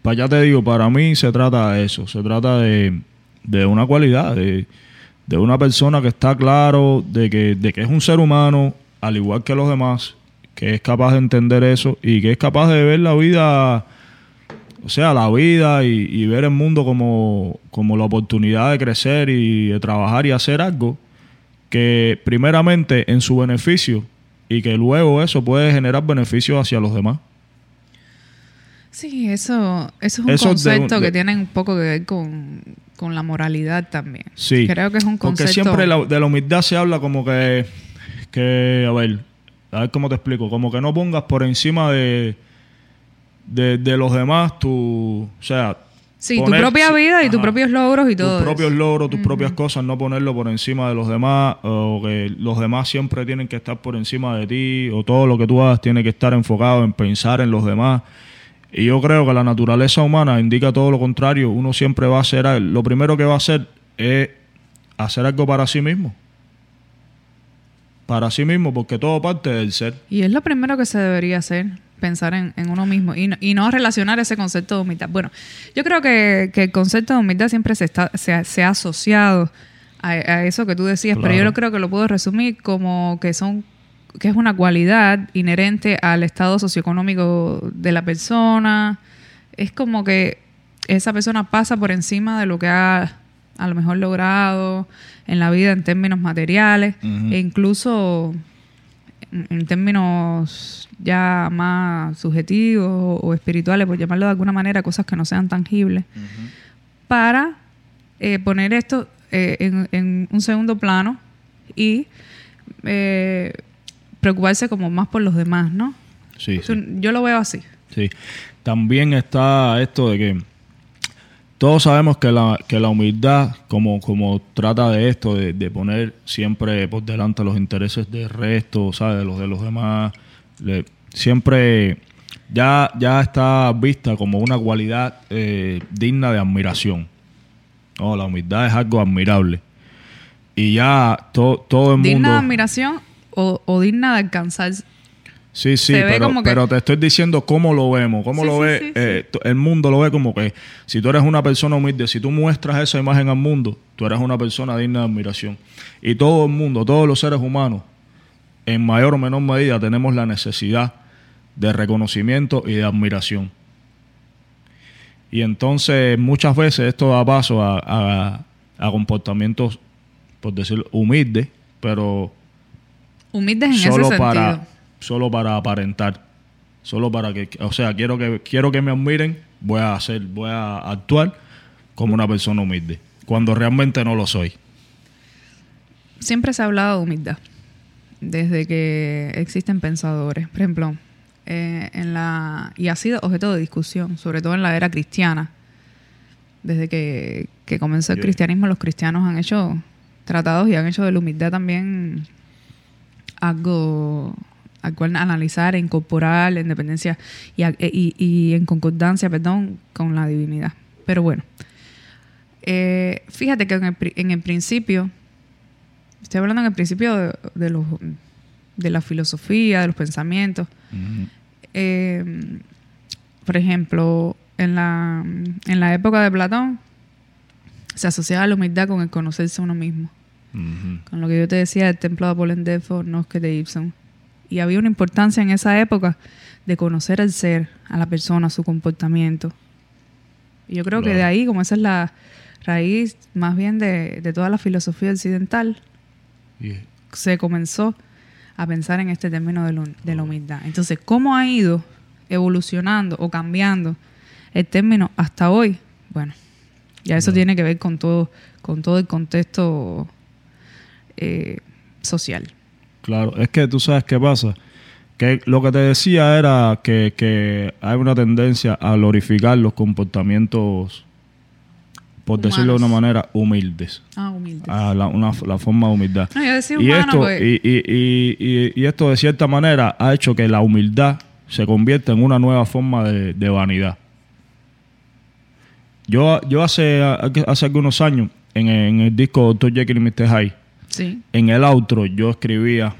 Para ya te digo, para mí se trata de eso, se trata de, de una cualidad, de, de una persona que está claro de que, de que es un ser humano, al igual que los demás, que es capaz de entender eso y que es capaz de ver la vida, o sea, la vida y, y ver el mundo como, como la oportunidad de crecer y de trabajar y hacer algo que primeramente en su beneficio y que luego eso puede generar beneficios hacia los demás. Sí, eso, eso es un Eso de un- concepto de- que tiene un poco que ver con, con la moralidad también. Sí. Creo que es un concepto... Porque siempre la- de la humildad se habla como que, que, a ver, a ver cómo te explico, como que no pongas por encima de, de, de los demás tu, o sea, Sí, tu propia vida y tus propios logros y todo tus propios logros, tus propias cosas, no ponerlo por encima de los demás, o que los demás siempre tienen que estar por encima de ti, o todo lo que tú hagas tiene que estar enfocado en pensar en los demás. Y yo creo que la naturaleza humana indica todo lo contrario. Uno siempre va a hacer, lo primero que va a hacer es hacer algo para sí mismo. Para sí mismo, porque todo parte del ser. Y es lo primero que se debería hacer, pensar en, en uno mismo y no, y no relacionar ese concepto de humildad. Bueno, yo creo que, que el concepto de humildad siempre se, está, se, ha, se ha asociado a, a eso que tú decías, pero yo creo que lo puedo resumir como que son que es una cualidad inherente al estado socioeconómico de la persona. Es como que esa persona pasa por encima de lo que ha a lo mejor logrado en la vida en términos materiales e incluso en, en términos ya más subjetivos o, o espirituales, por llamarlo de alguna manera, cosas que no sean tangibles, para eh, poner esto eh, en, en un segundo plano y eh, preocuparse como más por los demás, ¿no? Sí, Yo lo veo así. Sí. También está esto de que todos sabemos que la, que la humildad, como, como trata de esto, de, de poner siempre por delante los intereses del resto, ¿sabes? De los de los demás, le- siempre ya, ya está vista como una cualidad eh, digna de admiración. No, la humildad es algo admirable. Y ya to- todo el Digna mundo... de admiración o, o digna de alcanzar. Sí, sí, pero, como que- pero te estoy diciendo cómo lo vemos, cómo Sí, lo sí, ve sí, eh, el mundo lo ve como que si tú eres una persona humilde, si tú muestras esa imagen al mundo, tú eres una persona digna de admiración. Y todo el mundo, todos los seres humanos, en mayor o menor medida tenemos la necesidad de reconocimiento y de admiración. Y entonces muchas veces esto da paso a, a- a comportamientos, por decirlo, humildes, pero Humildes en solo ese para sentido. Solo para aparentar solo para que o sea quiero que quiero que me admiren voy a hacer voy a actuar como una persona humilde cuando realmente no lo soy Siempre se ha hablado de humildad. Desde que existen pensadores. Por ejemplo, eh, en la, y ha sido objeto de discusión, sobre todo en la era cristiana. Desde que, que comenzó el cristianismo, los cristianos han hecho tratados y han hecho de la humildad también algo al cual analizar incorporar la independencia y, a- y- y en concordancia, perdón, con la divinidad. Pero bueno, eh, fíjate que en el, en el principio, estoy hablando en el principio de, de los, de la filosofía, de los pensamientos, eh, por ejemplo, en la, en la época de Platón, se asociaba la humildad con el conocerse a uno mismo. Con lo que yo te decía del templo de Apollon Delfos, no es que de Ibsen. Y había una importancia en esa época de conocer al ser, a la persona, su comportamiento. Y yo creo que de ahí, como esa es la raíz más bien de, de toda la filosofía occidental, se comenzó a pensar en este término de, lo- de la humildad. Entonces, ¿cómo ha ido evolucionando o cambiando el término hasta hoy? Bueno, Ya eso tiene que ver con todo, con todo el contexto eh, social. Claro, es que tú sabes qué pasa. Que lo que te decía era que, que hay una tendencia a glorificar los comportamientos, por decirlo de una manera, humildes. Ah, humilde. A la, una, la forma de humildad. No, yo decía y, humano, esto, pues. y, y- y- y- y esto de cierta manera ha hecho que la humildad se convierta en una nueva forma de, de vanidad. Yo, yo hace, hace algunos años, en, en el disco Dr. Jekyll y Mr. Hyde, En el outro yo escribía,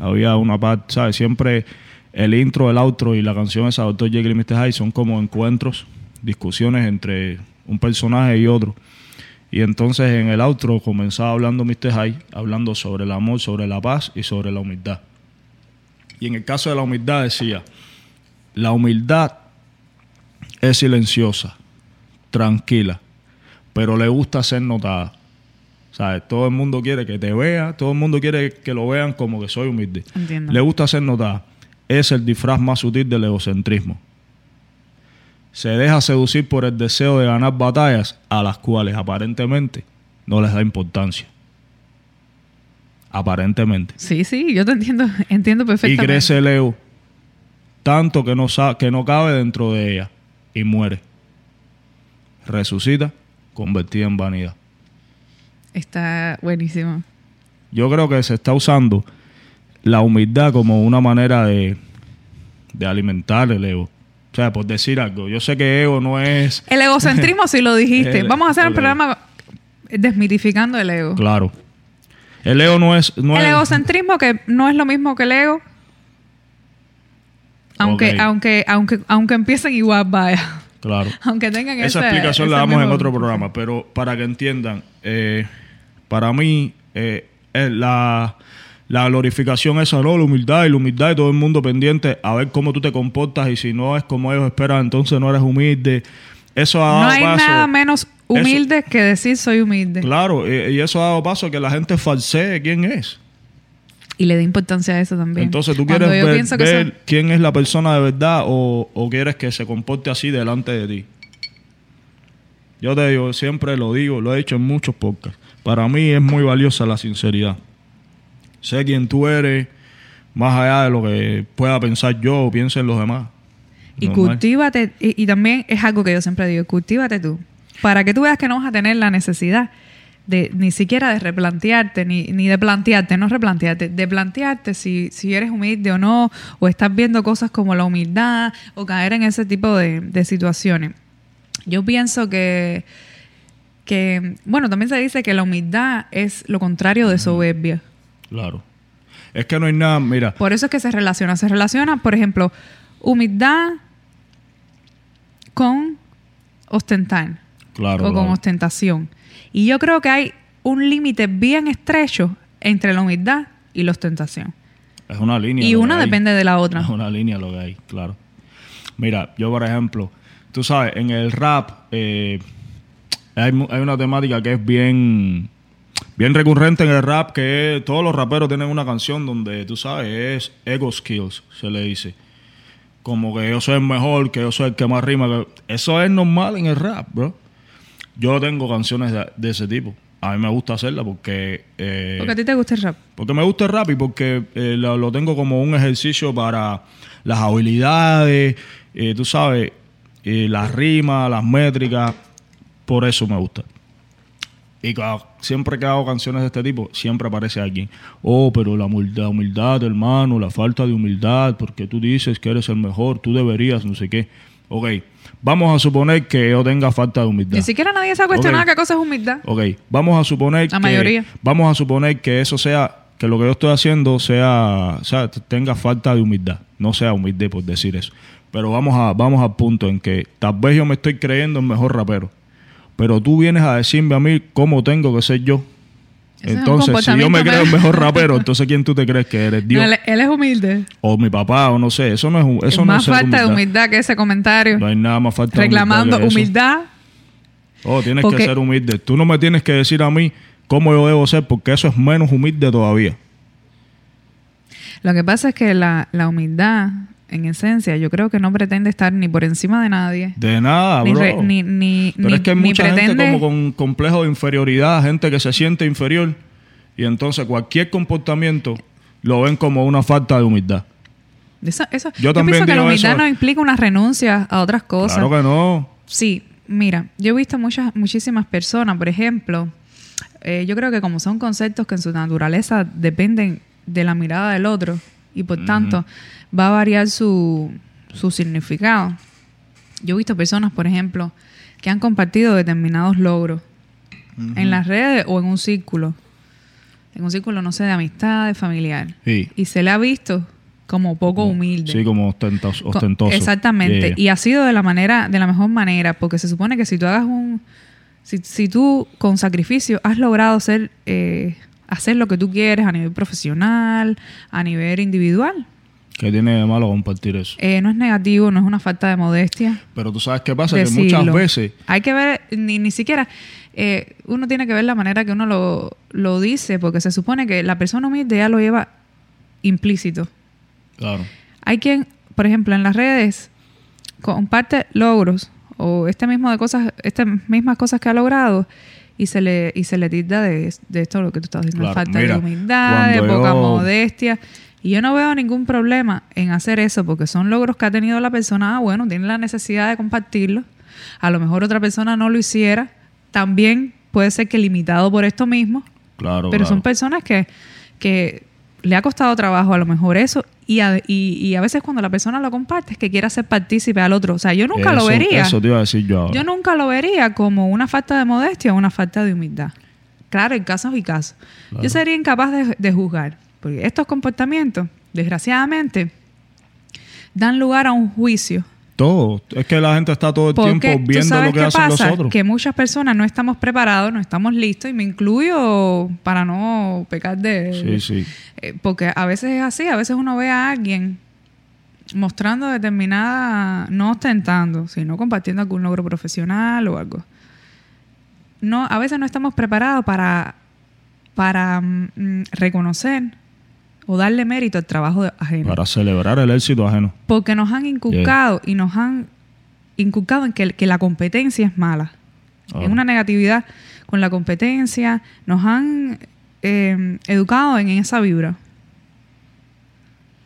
había una parte, ¿sabes? Siempre el intro, el outro y la canción esa, Dr. Jekyll y Mr. Hyde, son como encuentros, discusiones entre un personaje y otro. Y entonces en el outro comenzaba hablando Mr. Hyde, hablando sobre el amor, sobre la paz y sobre la humildad. Y en el caso de la humildad decía, la humildad es silenciosa, tranquila, pero le gusta ser notada. ¿Sabes? Todo el mundo quiere que te vea, todo el mundo quiere que lo vean como que soy humilde. Entiendo. Le gusta ser notada. Es el disfraz más sutil del egocentrismo. Se deja seducir por el deseo de ganar batallas a las cuales aparentemente no les da importancia. Aparentemente. Sí, sí, yo te entiendo, entiendo Y perfectamente. crece el ego tanto que no, que no cabe dentro de ella y muere. Resucita convertida en vanidad. Está buenísimo. Yo creo que se está usando la humildad como una manera de, de alimentar el ego. O sea, por decir algo. Yo sé que ego no es... El egocentrismo, si lo dijiste. El- Vamos a hacer un programa desmitificando el ego. Claro. El ego no es... No el es- egocentrismo que no es lo mismo que el ego. Aunque, aunque, aunque, aunque empiecen igual, vaya. Claro. Aunque tengan Esa ese- explicación la damos en otro programa, pero para que entiendan, eh, para mí, eh, eh, la, la glorificación esa, ¿no? La humildad y la humildad y todo el mundo pendiente a ver cómo tú te comportas y si no es como ellos esperan, entonces no eres humilde. Eso ha dado No hay paso- nada menos humilde que decir soy humilde. Claro, y, y eso ha dado paso a que la gente falsee quién es. Y le da importancia a eso también. Entonces tú Cuando quieres ver, pienso que ver son- quién es la persona de verdad o, o quieres que se comporte así delante de ti. Yo te digo, siempre lo digo, lo he dicho en muchos podcasts. Para mí es muy valiosa la sinceridad. Sé quién tú eres, más allá de lo que pueda pensar yo o piensen los demás. Y Normal. cultívate, y, y también es algo que yo siempre digo, cultívate tú. Para que tú veas que no vas a tener la necesidad de ni siquiera de replantearte, ni, ni de plantearte, no replantearte, de plantearte si, si eres humilde o no, o estás viendo cosas como la humildad, o caer en ese tipo de, de situaciones. Yo pienso que, que, bueno, también se dice que la humildad es lo contrario de soberbia. Claro. Es que no hay nada, mira, Por eso es que se relaciona. Se relaciona, por ejemplo, humildad con ostentar claro. o con ostentación. Y yo creo que hay un límite bien estrecho entre la humildad y la ostentación. Es una línea. Y una depende de la otra. Es una línea lo que hay, claro. Mira, yo por ejemplo, tú sabes, en el rap eh, hay, una temática que es bien, bien recurrente en el rap, que todos los raperos tienen una canción donde, tú sabes, es ego skills, se le dice. Como que yo soy el mejor, que yo soy el que más rima. que- Eso es normal en el rap, bro. Yo tengo canciones de, de ese tipo. A mí me gusta hacerla porque... eh, Porque a ti te gusta el rap. porque me gusta el rap y porque eh, lo, lo tengo como un ejercicio para las habilidades, eh, tú sabes, eh, las rimas, las métricas. Por eso me gusta. Y ca- siempre que hago canciones de este tipo, siempre aparece alguien. Oh, pero la humildad, humildad, hermano, la falta de humildad, porque tú dices que eres el mejor, tú deberías, no sé qué. Ok, vamos a suponer que yo tenga falta de humildad. Ni siquiera nadie se ha cuestionado Ok. qué cosa es humildad. Ok, vamos a suponer La que mayoría. vamos a suponer que eso sea que lo que yo estoy haciendo sea, o sea, tenga falta de humildad, no sea humilde por decir eso. Pero vamos a vamos al punto en que tal vez yo me estoy creyendo el mejor rapero, pero tú vienes a decirme a mí cómo tengo que ser yo. Ese Entonces, si yo me creo el mejor rapero, entonces ¿quién tú te crees que eres? Dios. No, él, él es humilde. O mi papá, o no sé. Eso no es un- eso Es no más es falta de humildad que ese comentario. No hay nada más falta de reclamando humildad. que eso. humildad. Oh, tienes Porque- que ser humilde. Tú no me tienes que decir a mí cómo yo debo ser, porque eso es menos humilde todavía. Lo que pasa es que la, la humildad en esencia, yo creo que no pretende estar ni por encima de nadie. De nada, Ni bro. re- ni- ni- Pero ni- es que hay mucha gente pretende- como con complejo de inferioridad, gente que se siente inferior. Y entonces cualquier comportamiento lo ven como una falta de humildad. Eso, eso- Yo yo también pienso que la humildad eso. no implica una renuncia a otras cosas. Claro que no. Sí, mira, yo he visto muchas, muchísimas personas, por ejemplo, eh, yo creo que como son conceptos que en su naturaleza dependen de la mirada del otro y por tanto va a variar su, su significado. Yo he visto personas, por ejemplo, que han compartido determinados logros en las redes o en un círculo, en un círculo, no sé, de amistad, de familiar, Sí. y se le ha visto como poco humilde. Sí, como ostentos- Co- ostentoso. Exactamente. Yeah. Y ha sido de la manera, de la mejor manera, porque se supone que si tú hagas un, si, si tú con sacrificio has logrado ser, eh, hacer lo que tú quieres a nivel profesional, a nivel individual, ¿Qué tiene de malo compartir eso? eh, no es negativo, no es una falta de modestia. Pero tú sabes qué pasa, que muchas veces Hay que ver, ni, ni siquiera, eh, uno tiene que ver la manera que uno lo, lo dice, porque se supone que la persona humilde ya lo lleva implícito. Claro. Hay quien, por ejemplo, en las redes comparte logros o este mismo de cosas, estas mismas cosas que ha logrado y se le y se le tilda de, de esto lo que tú estás diciendo, Claro, falta mira, de humildad, de poca yo- modestia. Y yo no veo ningún problema en hacer eso porque son logros que ha tenido la persona. Ah, bueno, tiene la necesidad de compartirlo. A lo mejor otra persona no lo hiciera. También puede ser que limitado por esto mismo. Claro, Pero claro. son personas que, que le ha costado trabajo a lo mejor eso y a, y, y a veces cuando la persona lo comparte es que quiere hacer partícipe al otro. O sea, yo nunca lo vería. Eso te iba a decir yo ahora. Yo nunca lo vería como una falta de modestia o una falta de humildad. Claro, en casos y casos. Yo sería incapaz de, de juzgar, porque estos comportamientos, desgraciadamente, dan lugar a un juicio. Todo. Es que la gente está todo el Porque tiempo tú viendo sabes lo que qué hacen pasa, los otros. que muchas personas no estamos preparados, no estamos listos, y me incluyo para no pecar de... Sí, sí. Eh, porque a veces es así, a veces uno ve a alguien mostrando determinada, no ostentando, sino compartiendo algún logro profesional o algo. No, a veces no estamos preparados para, para mm, reconocer o darle mérito al trabajo de- ajeno. Para celebrar el éxito ajeno. Porque nos han inculcado y nos han inculcado en que, que la competencia es mala. Claro. En una negatividad con la competencia. Nos han eh, educado en esa vibra.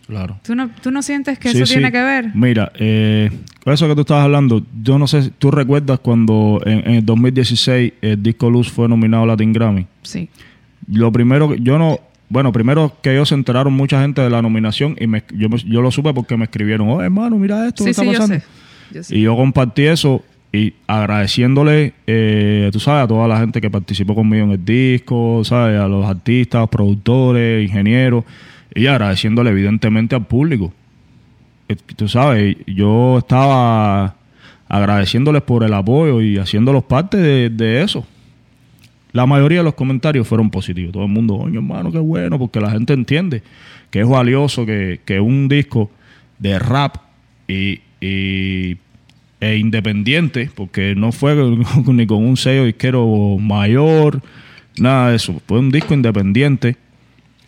Claro. ¿Tú no, tú no sientes que Sí, eso sí. tiene que ver? Mira, eh, con eso que tú estabas hablando, yo no sé, ¿tú recuerdas cuando en, en el 2016 el disco Luz fue nominado a Latin Grammy? Sí. Lo primero que yo no, bueno, primero que ellos se enteraron mucha gente de la nominación y me- yo, yo lo supe porque me escribieron, oh hermano, mira esto, Sí, ¿qué está yo pasando? sé. Yo sé. Y yo compartí eso y agradeciéndole, eh, tú sabes, a toda la gente que participó conmigo en el disco, ¿sabes? A los artistas, productores, ingenieros, y agradeciéndole evidentemente al público. Tú sabes, yo estaba agradeciéndoles por el apoyo y haciéndolos parte de, de eso. La mayoría de los comentarios fueron positivos. Todo el mundo, oye, hermano, qué bueno, porque la gente entiende que es valioso que, que un disco de rap y, e independiente, porque no fue ni con un sello disquero mayor, nada de eso. Fue un disco independiente,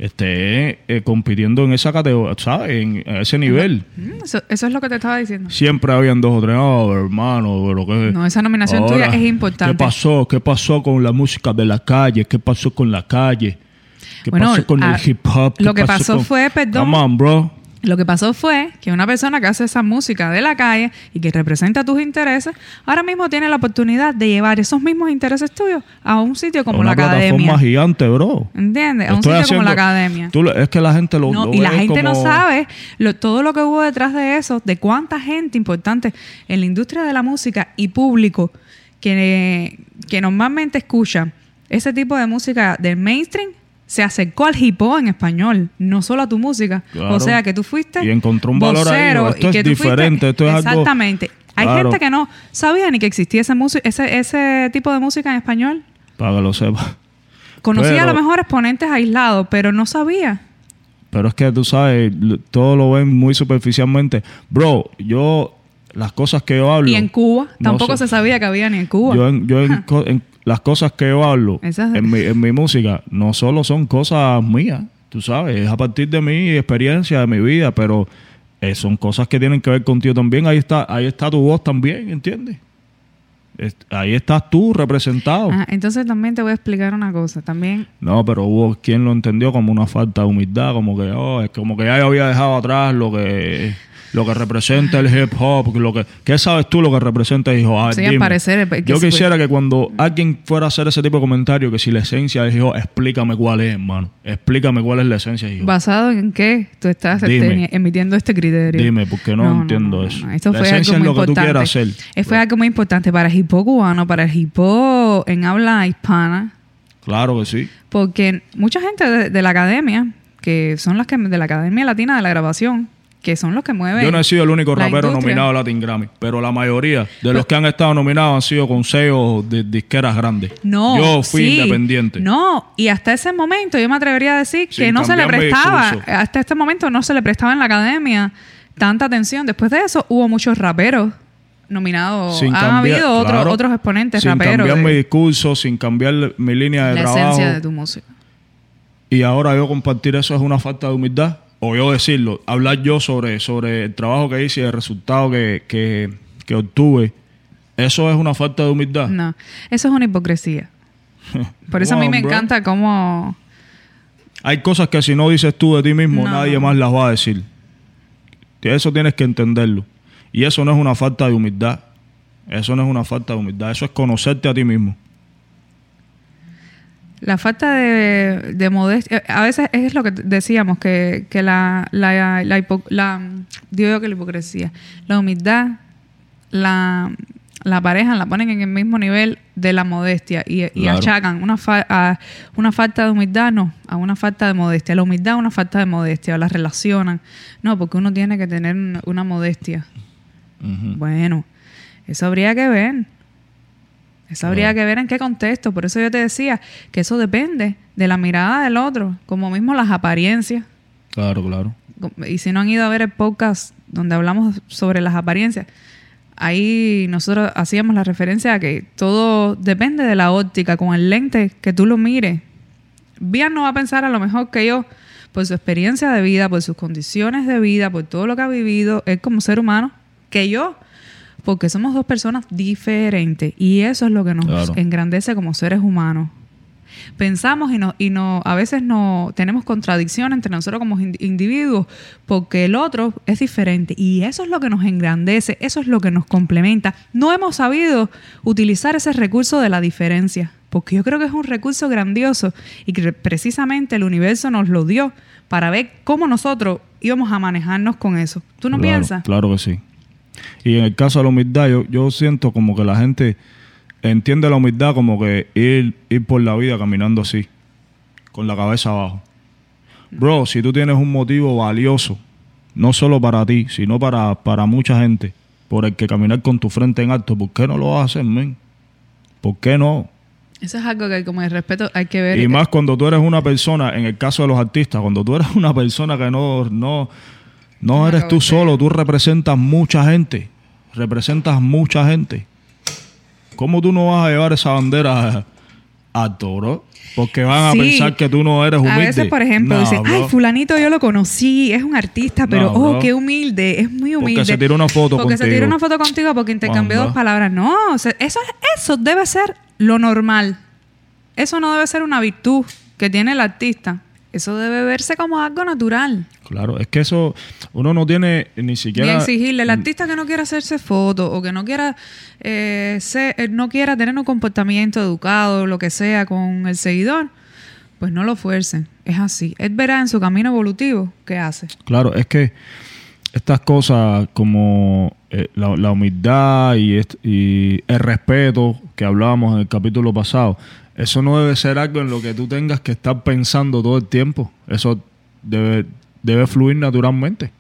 esté eh, compitiendo en esa categoría, ¿sabes? En, a ese nivel. Mm, Eso, eso es lo que te estaba diciendo. Siempre habían dos o tres, oh, hermano, pero qué. No, esa nominación tuya es importante. ¿Qué pasó? ¿Qué pasó con la música de la calle? ¿Qué pasó con la calle? ¿Qué Bueno, pasó con ah, el hip hop? ¿Qué lo que pasó con- fue, perdón. Come on, bro. Lo que pasó fue que una persona que hace esa música de la calle y que representa tus intereses, ahora mismo tiene la oportunidad de llevar esos mismos intereses tuyos a un sitio como una la plataforma academia. gigante, bro. ¿Entiendes? A un Estoy sitio como la haciendo- academia. tú es que la gente lo, No, lo y la gente no sabe lo- todo lo que hubo detrás de eso, de cuánta gente importante en la industria de la música y público que, que normalmente escucha ese tipo de música del mainstream se acercó al hip hop en español, no solo a tu música. Claro. O sea, que tú fuiste Y encontró un valor ahí, vocero esto y es que tú fuiste- diferente, esto es algo- Exactamente. Hay Claro. gente que no sabía ni que existía ese, musi- ese, ese tipo de música en español. Para que lo sepa. Conocía a lo mejor exponentes aislados, pero no sabía. Pero es que tú sabes, todo lo ven muy superficialmente. Bro, yo, las cosas que yo hablo. Y en Cuba, no tampoco sé. se sabía que había ni en Cuba. Yo, en, yo en, en las cosas que yo hablo en mi, en mi música no solo son cosas mías, tú sabes, es a partir de mi experiencia, de mi vida, pero Eh, son cosas que tienen que ver contigo también. Ahí está, ahí está tu voz también, ¿entiendes? Es- ahí estás tú representado. Ah, entonces también te voy a explicar una cosa. También No, pero hubo quien lo entendió como una falta de humildad, como que, oh, es como que ya yo había dejado atrás lo que lo que representa el hip hop, lo que ¿qué sabes tú lo que representa el hip hop? A ver, Sí, al parecer, que yo sí, pues. quisiera que cuando alguien fuera a hacer ese tipo de comentario, que si la esencia del hip hop, explícame cuál es, hermano. Explícame cuál es la esencia del hip hop. basado en qué tú estás Dime. este, emitiendo este criterio. Dime, porque no entiendo eso. Esto La fue esencia algo es lo que tú importante. quieras hacer. Eh, Fue algo muy importante para el hipo cubano, para el hipo en habla hispana, Claro que sí. porque mucha gente de, de la academia, que son las que de la Academia Latina de la Grabación, que son los que mueven. Yo no he sido el único la rapero industria. nominado a Latin Grammy, pero la mayoría de los que han estado nominados han sido con sellos de disqueras grandes. No, Yo fui sí. independiente. No, y hasta ese momento yo me atrevería a decir que Sin no se le cambiar prestaba, hasta este momento no se le prestaba en la academia tanta atención. Después de eso hubo muchos raperos nominados. Sin Han cambiar- habido otros claro, otros exponentes sin raperos. cambiar de mi discurso, sin cambiar mi línea de la trabajo. esencia de tu música. Y ahora yo compartir eso es una falta de humildad. O yo decirlo, hablar yo sobre, sobre el trabajo que hice y el resultado que, que, que obtuve. Eso es una falta de humildad. No, eso es una hipocresía. Por eso a mí me bro. encanta cómo... Hay cosas que si no dices tú de ti mismo, No. nadie más las va a decir. Eso tienes que entenderlo. Y eso no es una falta de humildad. Eso no es una falta de humildad. Eso es conocerte a ti mismo. La falta de, de modestia, a veces es lo que decíamos, que, que la, la, la, hipo- la- digo yo que la hipocresía, la humildad, la, la pareja la ponen en el mismo nivel de la modestia y, y Claro. achacan una, fa- a una falta de humildad, no, a una falta de modestia. La humildad a una falta de modestia, o la relacionan. No, porque uno tiene que tener una, una modestia. Bueno, eso habría que ver. Eso habría que ver en qué contexto. Por eso yo te decía que eso depende de la mirada del otro, como mismo las apariencias. Claro, claro. Y si no han ido a ver el podcast donde hablamos sobre las apariencias, ahí nosotros hacíamos la referencia a que todo depende de la óptica, con el lente que tú lo mires. Bian no va a pensar a lo mejor que yo, por su experiencia de vida, por sus condiciones de vida, por todo lo que ha vivido, él como ser humano, que yo. Porque somos dos personas diferentes. Y eso es lo que nos Claro. engrandece como seres humanos pensamos y no, y no a veces no tenemos contradicción entre nosotros como ind- individuos porque el otro es diferente y eso es lo que nos engrandece, eso es lo que nos complementa. No hemos sabido utilizar ese recurso de la diferencia, porque yo creo que es un recurso grandioso y que precisamente el universo nos lo dio para ver cómo nosotros íbamos a manejarnos con eso. ¿Tú no Claro, piensas? Claro que sí. Y en el caso de la humildad, yo, yo siento como que la gente entiende la humildad como que ir, ir por la vida caminando así, con la cabeza abajo. Bro, si tú tienes un motivo valioso, no solo para ti, sino para, para mucha gente, por el que caminar con tu frente en alto, ¿por qué no lo vas a hacer, men? ¿Por qué no? Eso es algo que como el respeto hay que ver. Y más cuando tú eres una persona, en el caso de los artistas, cuando tú eres una persona que no, no, no eres tú solo, tú representas mucha gente. Representas mucha gente. ¿Cómo tú no vas a llevar esa bandera alto, bro? Porque van a pensar que tú no eres humilde. A veces, por ejemplo, No, dicen, ay, fulanito yo lo conocí, es un artista, pero, No, oh, qué humilde, es muy humilde. Porque se tiró una foto Porque se contigo. tiró una foto contigo porque intercambió Anda. dos palabras. No, eso, eso debe ser lo normal. Eso no debe ser una virtud que tiene el artista. Eso debe verse como algo natural. Claro, es que eso uno no tiene ni Ni siquiera... exigirle al artista que no quiera hacerse fotos o que no quiera eh, ser- eh, no quiera tener un comportamiento educado, lo que sea, con el seguidor, pues no lo fuercen. Es así. Él verá en su camino evolutivo qué hace. Claro, es que estas cosas como eh, la, la humildad y el respeto que hablábamos en el capítulo pasado, eso no debe ser algo en lo que tú tengas que estar pensando todo el tiempo. Eso debe, debe fluir naturalmente.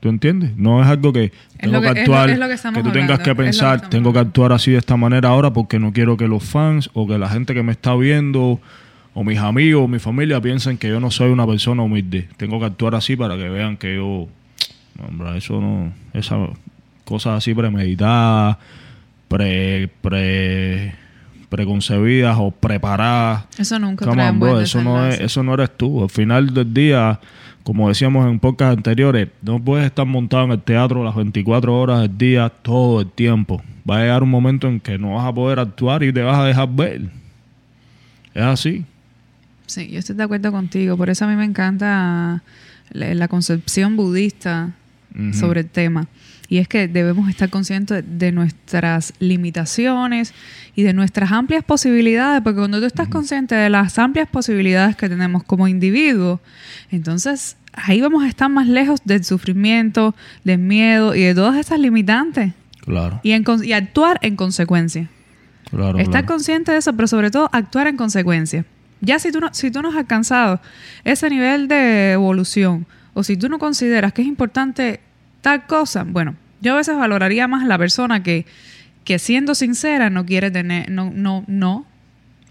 ¿Tú entiendes? No es algo que tengo que- que es lo- actuar, es lo que tú tengas hablando, que pensar, tengo que actuar así de esta manera ahora porque no quiero que los fans o que la gente que me está viendo o mis amigos o mi familia piensen que yo no soy una persona humilde. Tengo que actuar así para que vean que yo... No, hombre, eso no... Esas cosas así premeditadas, pre, pre, preconcebidas o preparadas. Eso nunca Come on, bro, eso no, es, eso no eres tú. Al final del día, como decíamos en pocas anteriores, no puedes estar montado en el teatro las 24 horas del día todo el tiempo. Va a llegar un momento en que no vas a poder actuar y te vas a dejar ver. Es así. Sí, yo estoy de acuerdo contigo. Por eso a mí me encanta la, la concepción budista sobre el tema. Y es que debemos estar conscientes de nuestras limitaciones y de nuestras amplias posibilidades, porque cuando tú estás consciente de las amplias posibilidades que tenemos como individuos, entonces ahí vamos a estar más lejos del sufrimiento, del miedo y de todas esas limitantes. Claro, Y, en con- y actuar en consecuencia. claro. Estar claro. consciente de eso, pero sobre todo actuar en consecuencia. Ya si tú, no, si tú no has alcanzado ese nivel de evolución, o si tú no consideras que es importante tal cosa, bueno, yo a veces valoraría más a la persona que, que siendo sincera no quiere tener, no, no, no.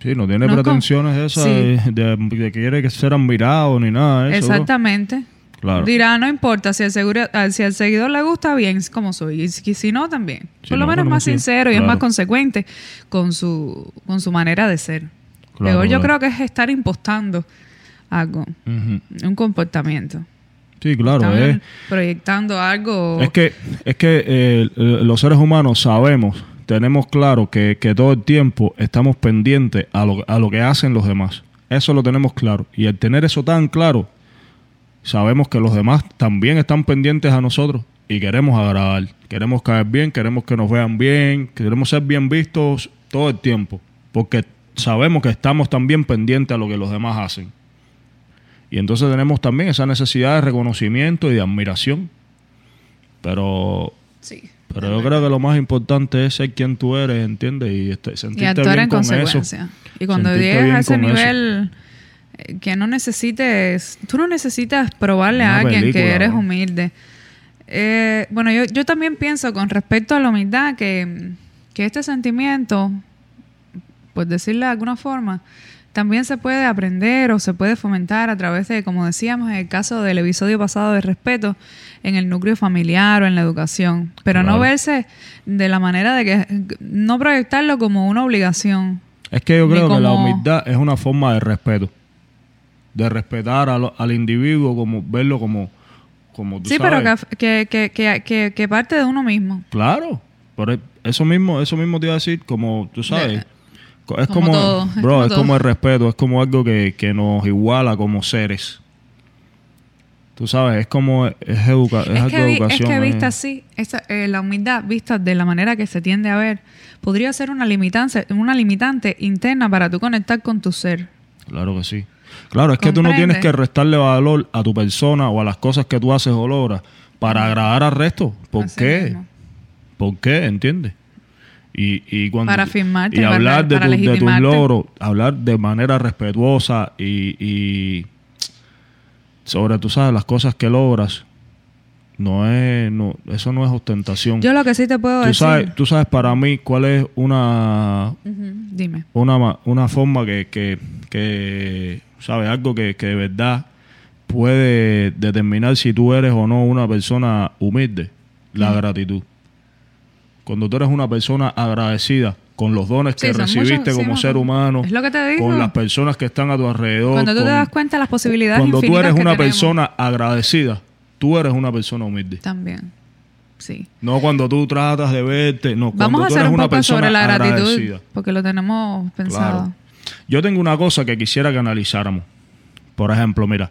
Sí, no tiene No pretensiones esas Sí. de, que quiere que ser admirado ni nada de eso. bro. Exactamente. Claro. Dirá, no importa, si al, seguro- ah, si al seguidor le gusta, bien, es como soy. Y si, si no, también. Si Por lo no, menos como más sí. sincero y es más consecuente con su, con su manera de ser. Claro, Peor yo creo que es estar impostando algo, un comportamiento. Sí, claro. Es, proyectando algo. es que, es que eh, eh, los seres humanos sabemos, tenemos claro que, que todo el tiempo estamos pendientes a lo, a lo que hacen los demás. Eso lo tenemos claro. Y al tener eso tan claro, sabemos que los demás también están pendientes a nosotros y queremos agradar. Queremos caer bien, queremos que nos vean bien, queremos ser bien vistos todo el tiempo. Porque sabemos que estamos también pendientes a lo que los demás hacen. Y entonces tenemos también esa necesidad de reconocimiento y de admiración. Pero, sí. pero yo creo que lo más importante es ser quien tú eres, ¿entiendes? Y este- Y sentirte actuar bien en con consecuencia. eso. Y cuando Sentirte llegues a ese eso. nivel eh, que no necesites, tú no necesitas probarle a alguien película, que eres ¿no? humilde. Eh, bueno, yo, yo también pienso con respecto a la humildad que, que este sentimiento, por decirlo de alguna forma, también se puede aprender o se puede fomentar a través de, como decíamos en el caso del episodio pasado de respeto, en el núcleo familiar o en la educación. Pero no verse de la manera de que no proyectarlo como una obligación. Es que yo creo que la humildad es una forma de respeto. De respetar lo- al individuo, como verlo como, como tú Sí, sabes. pero que, que, que, que, que parte de uno mismo. Claro, pero eso mismo, eso mismo te iba a decir, como tú sabes, De- es como como, todo, es bro, como es como el respeto, es como algo que, que nos iguala como seres. Tú sabes, es como, es, educa, es, que, vi- es educación. que eh. vista así, esa, eh, la humildad vista de la manera que se tiende a ver, podría ser una limitante, una limitante interna para tú conectar con tu ser. Claro que sí. Claro, es que tú no tienes que restarle valor a tu persona o a las cosas que tú haces o logras para agradar al resto. ¿Por Así qué? mismo. ¿Por qué? ¿Entiendes? Y, y cuando, Para afirmarte, y para- hablar de, tu- de tus logros, hablar de manera respetuosa y, y sobre, tú sabes, las cosas que logras, no es, no, eso no es ostentación. Yo lo que sí te puedo tú, decir. sabes, tú sabes para mí cuál es una, Ujú, Dime. una, una forma que, que, que, ¿sabes? Algo que, que de verdad puede determinar si tú eres o no una persona humilde. La gratitud. Cuando tú eres una persona agradecida con los dones que Sí, recibiste muchos, como ser no. humano, Es lo que te digo. con las personas que están a tu alrededor, Cuando tú te das cuenta de las posibilidades cuando tú eres una persona agradecida, tú eres una persona humilde. También. Sí. No cuando tú tratas de verte, no, cuando Vamos a tú hacer eres un una poco persona sobre la gratitud, agradecida. porque lo tenemos pensado. Claro. Yo tengo una cosa que quisiera que analizáramos. Por ejemplo, mira,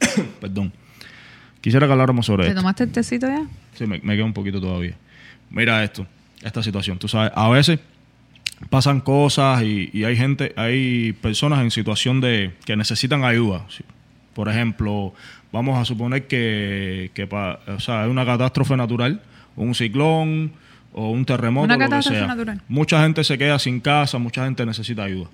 perdón, quisiera que habláramos sobre ¿Te esto. tomaste el tecito ya? Sí, me, me queda un poquito todavía. Mira esto, esta situación. Tú sabes, a veces pasan cosas y, y hay gente, hay personas en situación de que necesitan ayuda. Sí. Por ejemplo, vamos a suponer que, que pa- o sea, hay una catástrofe natural, un ciclón o un terremoto, Una lo que sea. natural. Mucha gente se queda sin casa, mucha gente necesita ayuda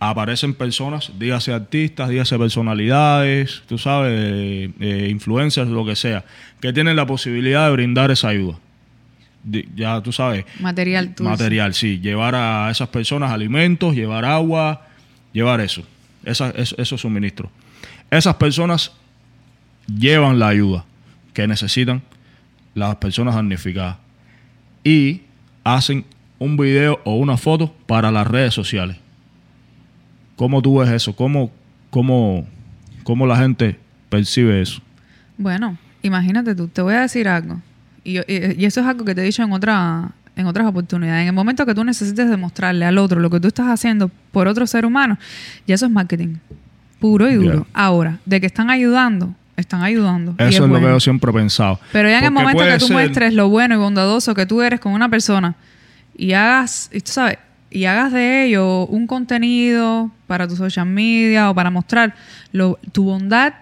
aparecen personas, dígase artistas, dígase personalidades, tú sabes, eh, eh, influencers, lo que sea, que tienen la posibilidad de brindar esa ayuda. Ya tú sabes, Material material, sí, llevar a esas personas alimentos, llevar agua, llevar eso, esa, es- esos suministros. Esas personas llevan la ayuda que necesitan las personas damnificadas y hacen un video o una foto para las redes sociales. ¿Cómo tú ves eso? ¿Cómo, cómo, cómo la gente percibe eso. Bueno, imagínate tú, te voy a decir algo. Y, y- y eso es algo que te he dicho en, otra, en otras oportunidades. En el momento que tú necesites demostrarle al otro lo que tú estás haciendo por otro ser humano, ya eso es marketing. Puro y duro. Ahora, de que están ayudando, están ayudando. Eso es lo bueno. que yo siempre he pensado. Pero ya en el momento que tú ser- muestres lo bueno y bondadoso que tú eres con una persona y hagas, y tú sabes, y hagas de ello un contenido para tu social media o para mostrar lo- tu bondad,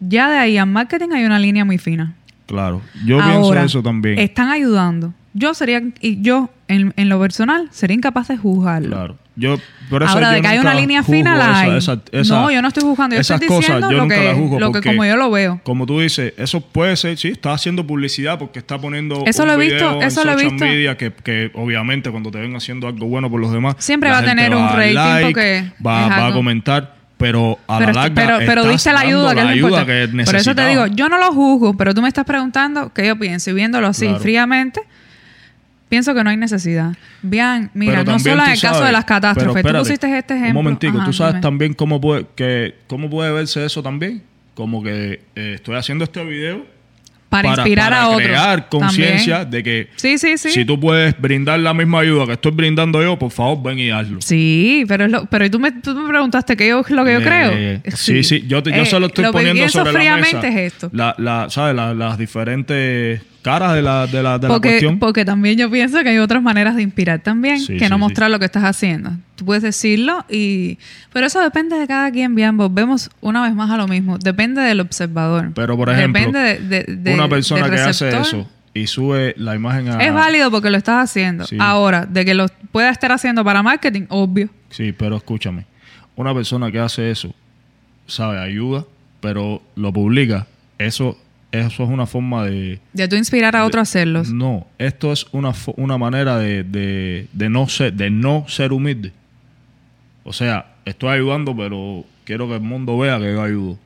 ya de ahí al marketing hay una línea muy fina. Claro, yo Ahora, pienso eso también. Están ayudando. Yo sería, y yo, en, en lo personal, sería incapaz de juzgarlo. Claro. Yo, por eso Ahora, yo de que hay una línea fina, la hay. esa- esa- esa- no, yo no estoy juzgando. Yo esas estoy cosas, diciendo yo lo, nunca que, las juzgo lo que como yo lo veo. Como tú dices, eso puede ser, sí, está haciendo publicidad porque está poniendo Eso un lo he video visto, en eso lo he visto. media que, que obviamente cuando te ven haciendo algo bueno por los demás, Siempre va a tener un rating like, porque va, va a comentar, pero a pero, la larga pero, pero estás diste la ayuda, que la ayuda que Por eso te digo, yo no lo juzgo, pero tú me estás preguntando qué yo pienso y viéndolo así Claro. fríamente, pienso que no hay necesidad. Bien, mira, no solo en el caso de las catástrofes. pero Tú espérate, pusiste este ejemplo. Un momentico, Ajá, tú sabes dime. también cómo puede, que, cómo puede verse eso también. Como que eh, estoy haciendo este video Para, inspirar para a otros. crear conciencia de que Sí, sí, sí. si tú puedes brindar la misma ayuda que estoy brindando yo, por favor, ven y hazlo. Sí, pero es lo, pero tú me, tú me preguntaste qué yo, lo que yo Eh, creo. sí, sí, yo, te- yo Eh, solo estoy lo que poniendo sobre la mesa es esto. La, la, ¿sabes? La- las diferentes caras de la, de la, de la Porque, cuestión. porque también yo pienso que hay otras maneras de inspirar también Sí, que sí, no sí. mostrar lo que estás haciendo. Tú puedes decirlo y... Pero eso depende de cada quien, bien. Volvemos una vez más a lo mismo. Depende del observador. Pero, por ejemplo, Depende de, una persona que hace eso y sube la imagen a... Es válido porque lo estás haciendo. Ahora, de que lo pueda estar haciendo para marketing, obvio. Sí, pero escúchame. Una persona que hace eso, sabe, ayuda, pero lo publica. Eso, eso es una forma de... De tú inspirar a otro a hacerlos. No, esto es una, una manera de, de, de no ser, de no ser humilde. O sea, estoy ayudando, pero quiero que el mundo vea que yo ayudo.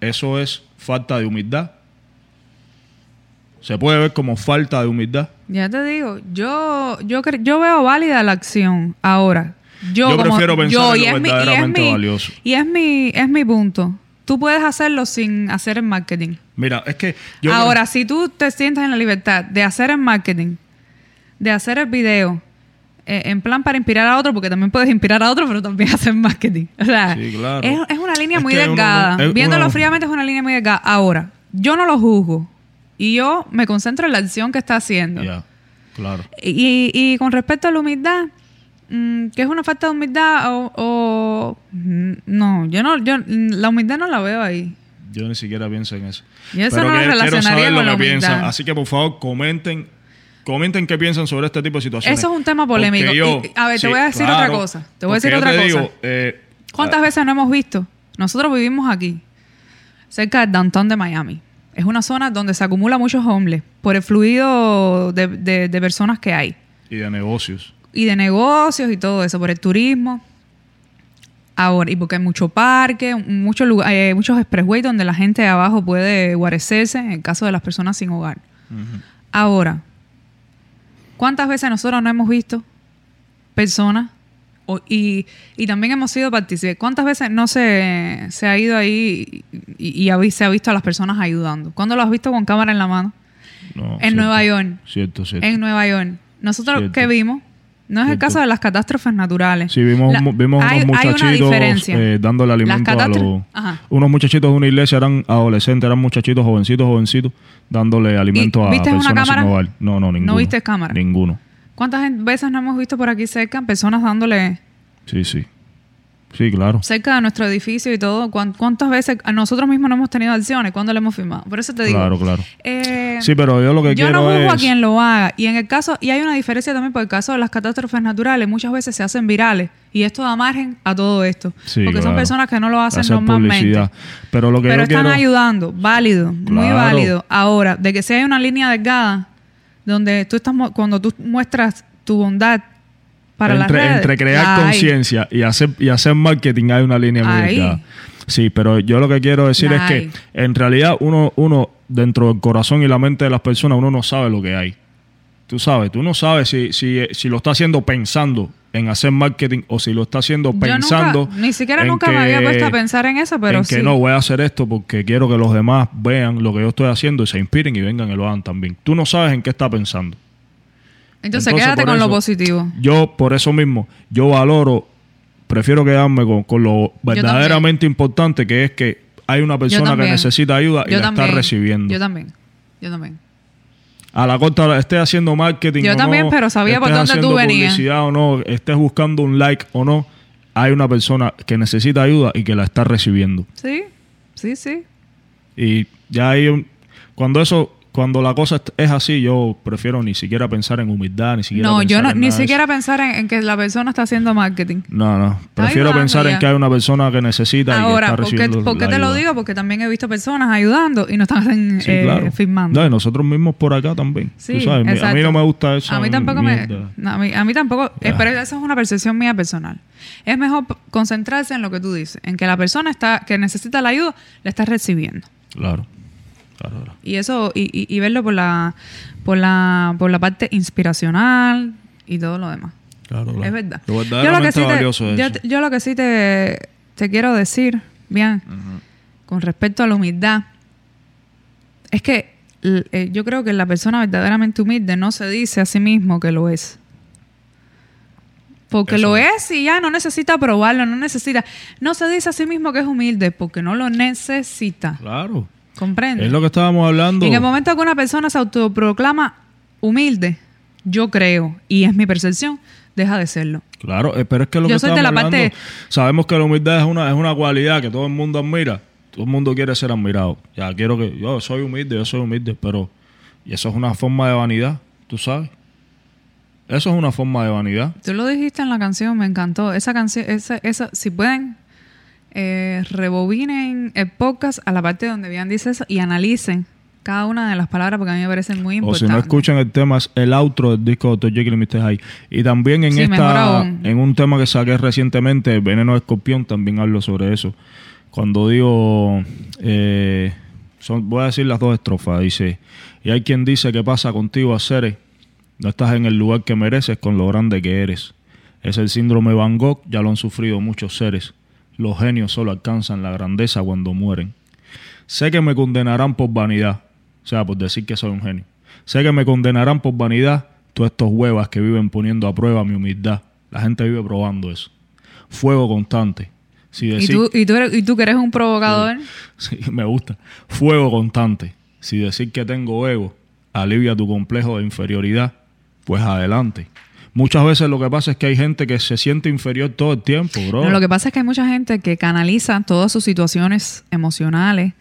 Eso es falta de humildad. Se puede ver como falta de humildad. Ya te digo, yo, yo, yo veo válida la acción. Ahora, yo, Yo como- prefiero pensar yo, en y lo es verdaderamente mi- valioso. Y es mi, es mi punto. Tú puedes hacerlo sin hacer el marketing. Mira, es que yo... Ahora, si tú te sientas en la libertad de hacer el marketing, de hacer el video, eh, en plan para inspirar a otro, porque también puedes inspirar a otro, pero también hacer marketing. O sea, Sí, claro. es, es una línea Es muy uno delgada. Viéndolo uno- fríamente es una línea muy delgada. Ahora, yo no lo juzgo. Y yo me concentro en la acción que está haciendo. Ya, claro. Y, y con respecto a la humildad, mm, que es una falta de humildad o, o- mm, no, yo no, yo mm, la humildad no la veo ahí. Yo ni siquiera pienso en eso. Yo eso Pero no lo que- quiero relacionaría saber con lo la que humildad. piensan. Así que por favor comenten, comenten qué piensan sobre este tipo de situaciones. Eso es un tema polémico. Yo- Y- a ver, te voy a decir claro, otra cosa. Te voy a decir otra cosa. digo, eh, ¿Cuántas ah, veces no hemos visto? Nosotros vivimos aquí, cerca del downtown de Miami. Es una zona donde se acumula muchos hombres por el fluido de, de- de personas que hay. Y de negocios. Y de negocios y todo eso, por el turismo. Ahora, y porque hay mucho parque, mucho lugar, muchos expressways donde la gente de abajo puede guarecerse en el caso de las personas sin hogar. Ahora, ¿cuántas veces nosotros no hemos visto personas o- y, y también hemos sido partícipes? ¿Cuántas veces no se, se ha ido ahí y, se ha visto a las personas ayudando? ¿Cuándo lo has visto con cámara en la mano? No, en cierto. Nueva York. Cierto, cierto. En Nueva York. Nosotros que vimos, no es el caso de las catástrofes naturales. Sí, vimos, La- vimos hay- unos muchachitos eh, dándole alimento a los... Ajá. Unos muchachitos de una iglesia eran adolescentes, eran muchachitos jovencitos, jovencitos, dándole alimento a viste una personas sin cámara? hogar. No, no, ninguno. viste cámara? Ninguno. ¿Cuántas veces no hemos visto por aquí cerca personas dándole Sí, sí. Sí, claro. cerca de nuestro edificio y todo? ¿Cuán- ¿Cuántas veces nosotros mismos no hemos tenido acciones? ¿Cuándo le hemos firmado? Por eso te digo. Claro, claro. eh, Sí, pero yo lo que yo quiero no juzgo es... a quien lo haga. Y en el caso, y hay una diferencia también por el caso de las catástrofes naturales, muchas veces se hacen virales. Y esto da margen a todo esto. Sí, porque son personas que no lo hacen hacer normalmente. publicidad. Pero lo que Pero están quiero... ayudando, válido, muy válido. Ahora, de que si hay una línea delgada donde tú estás cuando tú muestras tu bondad para entre, las redes, entre crear conciencia y hacer, y hacer marketing hay una línea muy delgada. Sí, pero yo lo que quiero decir La es que en realidad uno, uno, dentro del corazón y la mente de las personas, uno no sabe lo que hay. Tú sabes, tú no sabes si, si, si lo está haciendo pensando en hacer marketing o si lo está haciendo Yo pensando. nunca- ni siquiera nunca me había puesto a pensar en eso, pero en sí. que no voy a hacer esto porque quiero que los demás vean lo que yo estoy haciendo y se inspiren y vengan y lo hagan también. Tú no sabes en qué está pensando. Entonces, Entonces, quédate con lo positivo. Yo, por eso mismo, yo valoro, prefiero quedarme con, con lo verdaderamente importante, que es que hay una persona que necesita ayuda y Yo la también. está recibiendo. Yo también. Yo también. A la corta estés haciendo marketing Yo o también, no, pero sabía por dónde tú venías. publicidad o no, estés buscando un like o no, hay una persona que necesita ayuda y que la está recibiendo. Sí, sí, sí. Y ya hay un... Cuando eso... Cuando la cosa es así, yo prefiero ni siquiera pensar en humildad, ni siquiera No, pensar yo no, en ni siquiera pensar en, en que la persona está haciendo marketing. No, no. Prefiero pensar en que hay una persona que necesita y que Ahora, está ¿por qué, recibiendo por qué te lo digo? Porque también he visto personas ayudando y no están Sí, eh, claro. firmando. No, y nosotros mismos por acá también. Sí, Tú sabes, mi- a mí exacto. no me gusta eso. A mí tampoco me... no, a, mí, a mí tampoco... eh, Ya. pero eso es una percepción mía personal. Es mejor concentrarse en lo que tú dices. En que la persona está que necesita la ayuda, la está recibiendo. Claro. Claro. Y eso... Y, y- y verlo por la, por, la, por la parte inspiracional y todo lo demás. claro, claro. Es verdad. Lo Yo lo que sí te, valioso es yo, eso. yo lo que sí te, te quiero decir, bien, con respecto a la humildad, es que eh, yo creo que la persona verdaderamente humilde no se dice a sí mismo que lo es. Porque Eso lo es y ya no necesita probarlo, no necesita. No se dice a sí mismo que es humilde porque no lo necesita. Claro. ¿Comprende? Es lo que estábamos hablando. En el momento que una persona se autoproclama humilde, yo creo, y es mi percepción, deja de serlo. Claro, eh, pero es que lo Yo que soy de la parte- hablando, sabemos que la humildad es una, es una cualidad que todo el mundo admira. Todo el mundo quiere ser admirado. Ya quiero que yo soy humilde, yo soy humilde, pero y eso es una forma de vanidad, tú sabes. Eso es una forma de vanidad. Tú lo dijiste en la canción, me encantó. Esa canción, esa, esa, si pueden, eh, rebobinen el podcast a la parte donde bien dice eso y analicen cada una de las palabras porque a mí me parecen muy O importantes. si no escuchan el tema, es el outro del disco de Dr. Jekyll y Mr. Hyde. Y también en Sí, esta, en un tema que saqué recientemente, Veneno de Escorpión, también hablo sobre eso. Cuando digo, eh, son, voy a decir las dos estrofas, dice, y hay quien dice que pasa contigo a seres, no estás en el lugar que mereces con lo grande que eres. Es el síndrome Van Gogh, ya lo han sufrido muchos seres. Los genios solo alcanzan la grandeza cuando mueren. Sé que me condenarán por vanidad, o sea, por decir que soy un genio. Sé que me condenarán por vanidad todos estos huevas que viven poniendo a prueba mi humildad. La gente vive probando eso. Fuego constante. Si ¿Y, decir, tú, y, tú eres- y tú que eres un provocador, Sí, me gusta. Fuego constante. Si decir que tengo ego alivia tu complejo de inferioridad, pues adelante. Muchas veces lo que pasa es que hay gente que se siente inferior todo el tiempo, bro. No, lo que pasa es que hay mucha gente que canaliza todas sus situaciones emocionales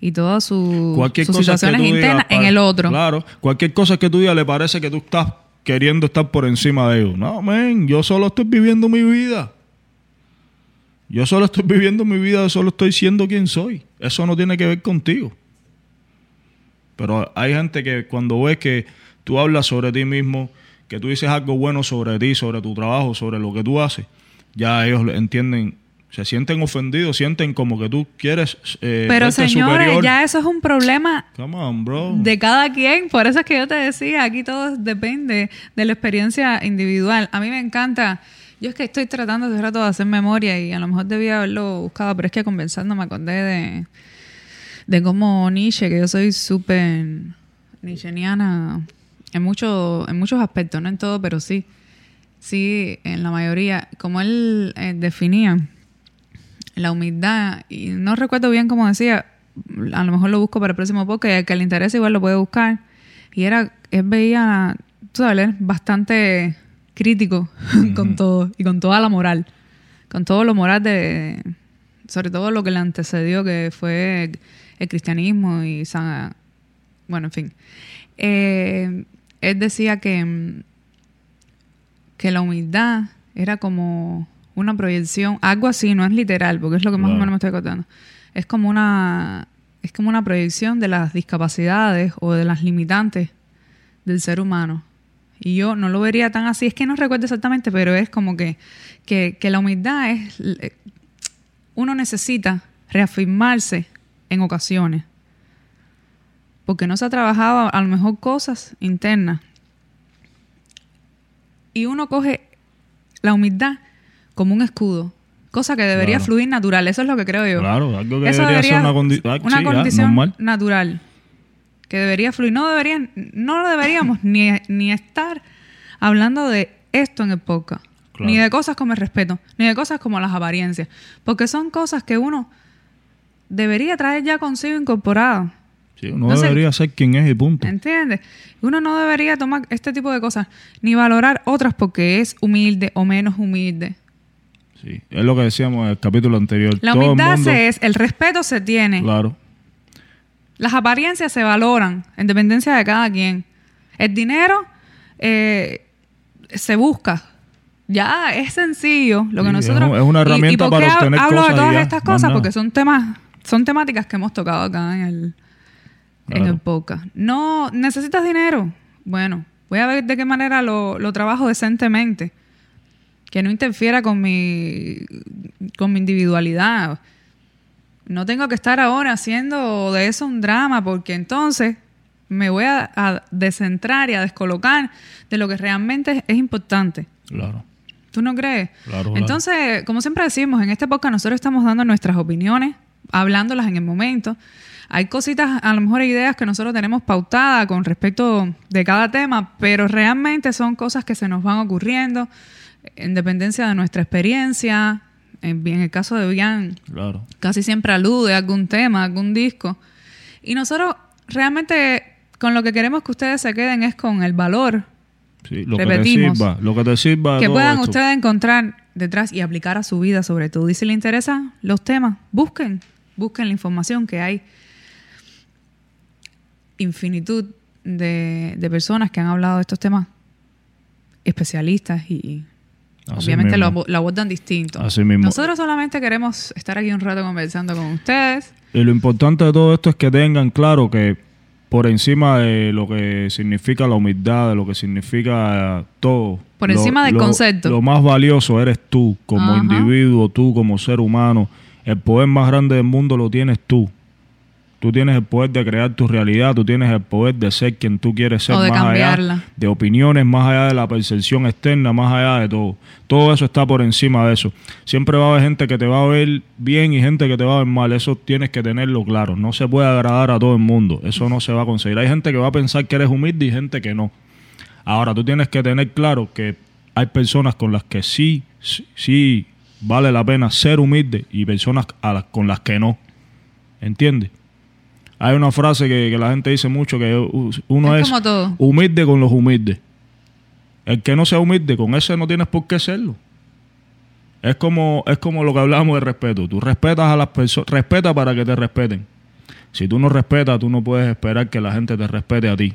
y todas su- sus cosa situaciones digas internas en el otro. Claro, cualquier cosa que tú digas le parece que tú estás queriendo estar por encima de ellos. No, men, yo solo estoy viviendo mi vida. Yo solo estoy viviendo mi vida, solo estoy siendo quien soy. Eso no tiene que ver contigo. Pero hay gente que cuando ves que tú hablas sobre ti mismo, que tú dices algo bueno sobre ti, sobre tu trabajo, sobre lo que tú haces, ya ellos entienden, se sienten ofendidos, sienten como que tú quieres eh, Pero señores, superior. ya eso es un problema Come on, bro. de cada quien. Por eso es que yo te decía, aquí todo depende de la experiencia individual. A mí me encanta. Yo es que estoy tratando de rato de hacer memoria y a lo mejor debía haberlo buscado, pero es que conversando me acordé de, de cómo Nietzsche, que yo soy súper nietzscheniana en, mucho, en muchos aspectos, no en todo, pero sí. Sí, en la mayoría. Como él eh, definía la humildad, y no recuerdo bien cómo decía, a lo mejor lo busco para el próximo podcast, y al que le interese igual lo puede buscar. Y era, él veía, tú sabes, bastante crítico con todo, y con toda la moral, con todo lo moral de, sobre todo lo que le antecedió, que fue el cristianismo y San, bueno, en fin. Eh, él decía que, mm, que la humildad era como una proyección, algo así, no es literal, porque es lo que más o menos me estoy contando. Es como una es como una proyección de las discapacidades o de las limitantes del ser humano. Y yo no lo vería tan así, es que no recuerdo exactamente, pero es como que, que, que la humildad es... eh, Uno necesita reafirmarse en ocasiones, porque no se ha trabajado a lo mejor cosas internas. Y uno coge la humildad como un escudo. Cosa que debería Claro. fluir natural. Eso es lo que creo yo. Claro, algo que Eso debería, ser una, condi- ah, una sí, ya, condición normal. natural. Que debería fluir. No deberían, no deberíamos ni, ni estar hablando de esto en el podcast. Claro. Ni de cosas como el respeto, ni de cosas como las apariencias. Porque son cosas que uno debería traer ya consigo incorporado. Sí, uno debería ser quien es y punto. ¿Entiendes? Uno no debería tomar este tipo de cosas, ni valorar otras porque es humilde o menos humilde. Sí, es lo que decíamos en el capítulo anterior. La Todo el humildad mundo- se es, el respeto se tiene, Claro, las apariencias se valoran en dependencia de cada quien. El dinero eh, se busca. Ya es sencillo lo que Sí, nosotros es un- es una ¿Y- y herramienta por qué para obtener hablo cosas de y todas ya, estas cosas porque son temas son temáticas que hemos tocado acá en el en el podcast. No necesitas dinero. Bueno, voy a ver de qué manera lo, lo trabajo decentemente. Que no interfiera con mi con mi individualidad. No tengo que estar ahora haciendo de eso un drama porque entonces me voy a, a descentrar y a descolocar de lo que realmente es importante. claro. ¿Tú no crees? Claro, claro. Entonces, como siempre decimos, en este podcast nosotros estamos dando nuestras opiniones, hablándolas en el momento. Hay cositas, a lo mejor ideas que nosotros tenemos pautadas con respecto de cada tema, pero realmente son cosas que se nos van ocurriendo en dependencia de nuestra experiencia. En, en el caso de Bian, Claro. casi siempre alude a algún tema, a algún disco. Y nosotros realmente con lo que queremos que ustedes se queden es con el valor Sí, lo Repetimos. que te sirva, lo que te sirva que puedan esto. ustedes encontrar detrás y aplicar a su vida sobre todo. Y si les interesa los temas, busquen, busquen la información que hay infinitud de, de personas que han hablado de estos temas, especialistas y Así obviamente lo, mismo. lo abordan distinto. Así mismo. Nosotros solamente queremos estar aquí un rato conversando con ustedes. Y lo importante de todo esto es que tengan claro que por encima de lo que significa la humildad, de lo que significa todo. Por lo- encima del lo- concepto. Lo más valioso eres tú, como Ajá. individuo, tú como ser humano. El poder más grande del mundo lo tienes tú. Tú tienes el poder de crear tu realidad, tú tienes el poder de ser quien tú quieres ser O de más cambiarla. allá de opiniones, más allá de la percepción externa, más allá de todo. Todo eso está por encima de eso. Siempre va a haber gente que te va a ver bien y gente que te va a ver mal. Eso tienes que tenerlo claro. No se puede agradar a todo el mundo. Eso no se va a conseguir. Hay gente que va a pensar que eres humilde y gente que no. Ahora, tú tienes que tener claro que hay personas con las que sí, sí, sí vale la pena ser humilde y personas a las, con las que no. ¿Entiendes? Hay una frase que, que la gente dice mucho que uno Es es, como todo. humilde con los humildes. El que no sea humilde, con ese no tienes por qué serlo. Es como, es como lo que hablábamos de respeto. Tú respetas a las personas, respeta para que te respeten. Si tú no respetas, tú no puedes esperar que la gente te respete a ti.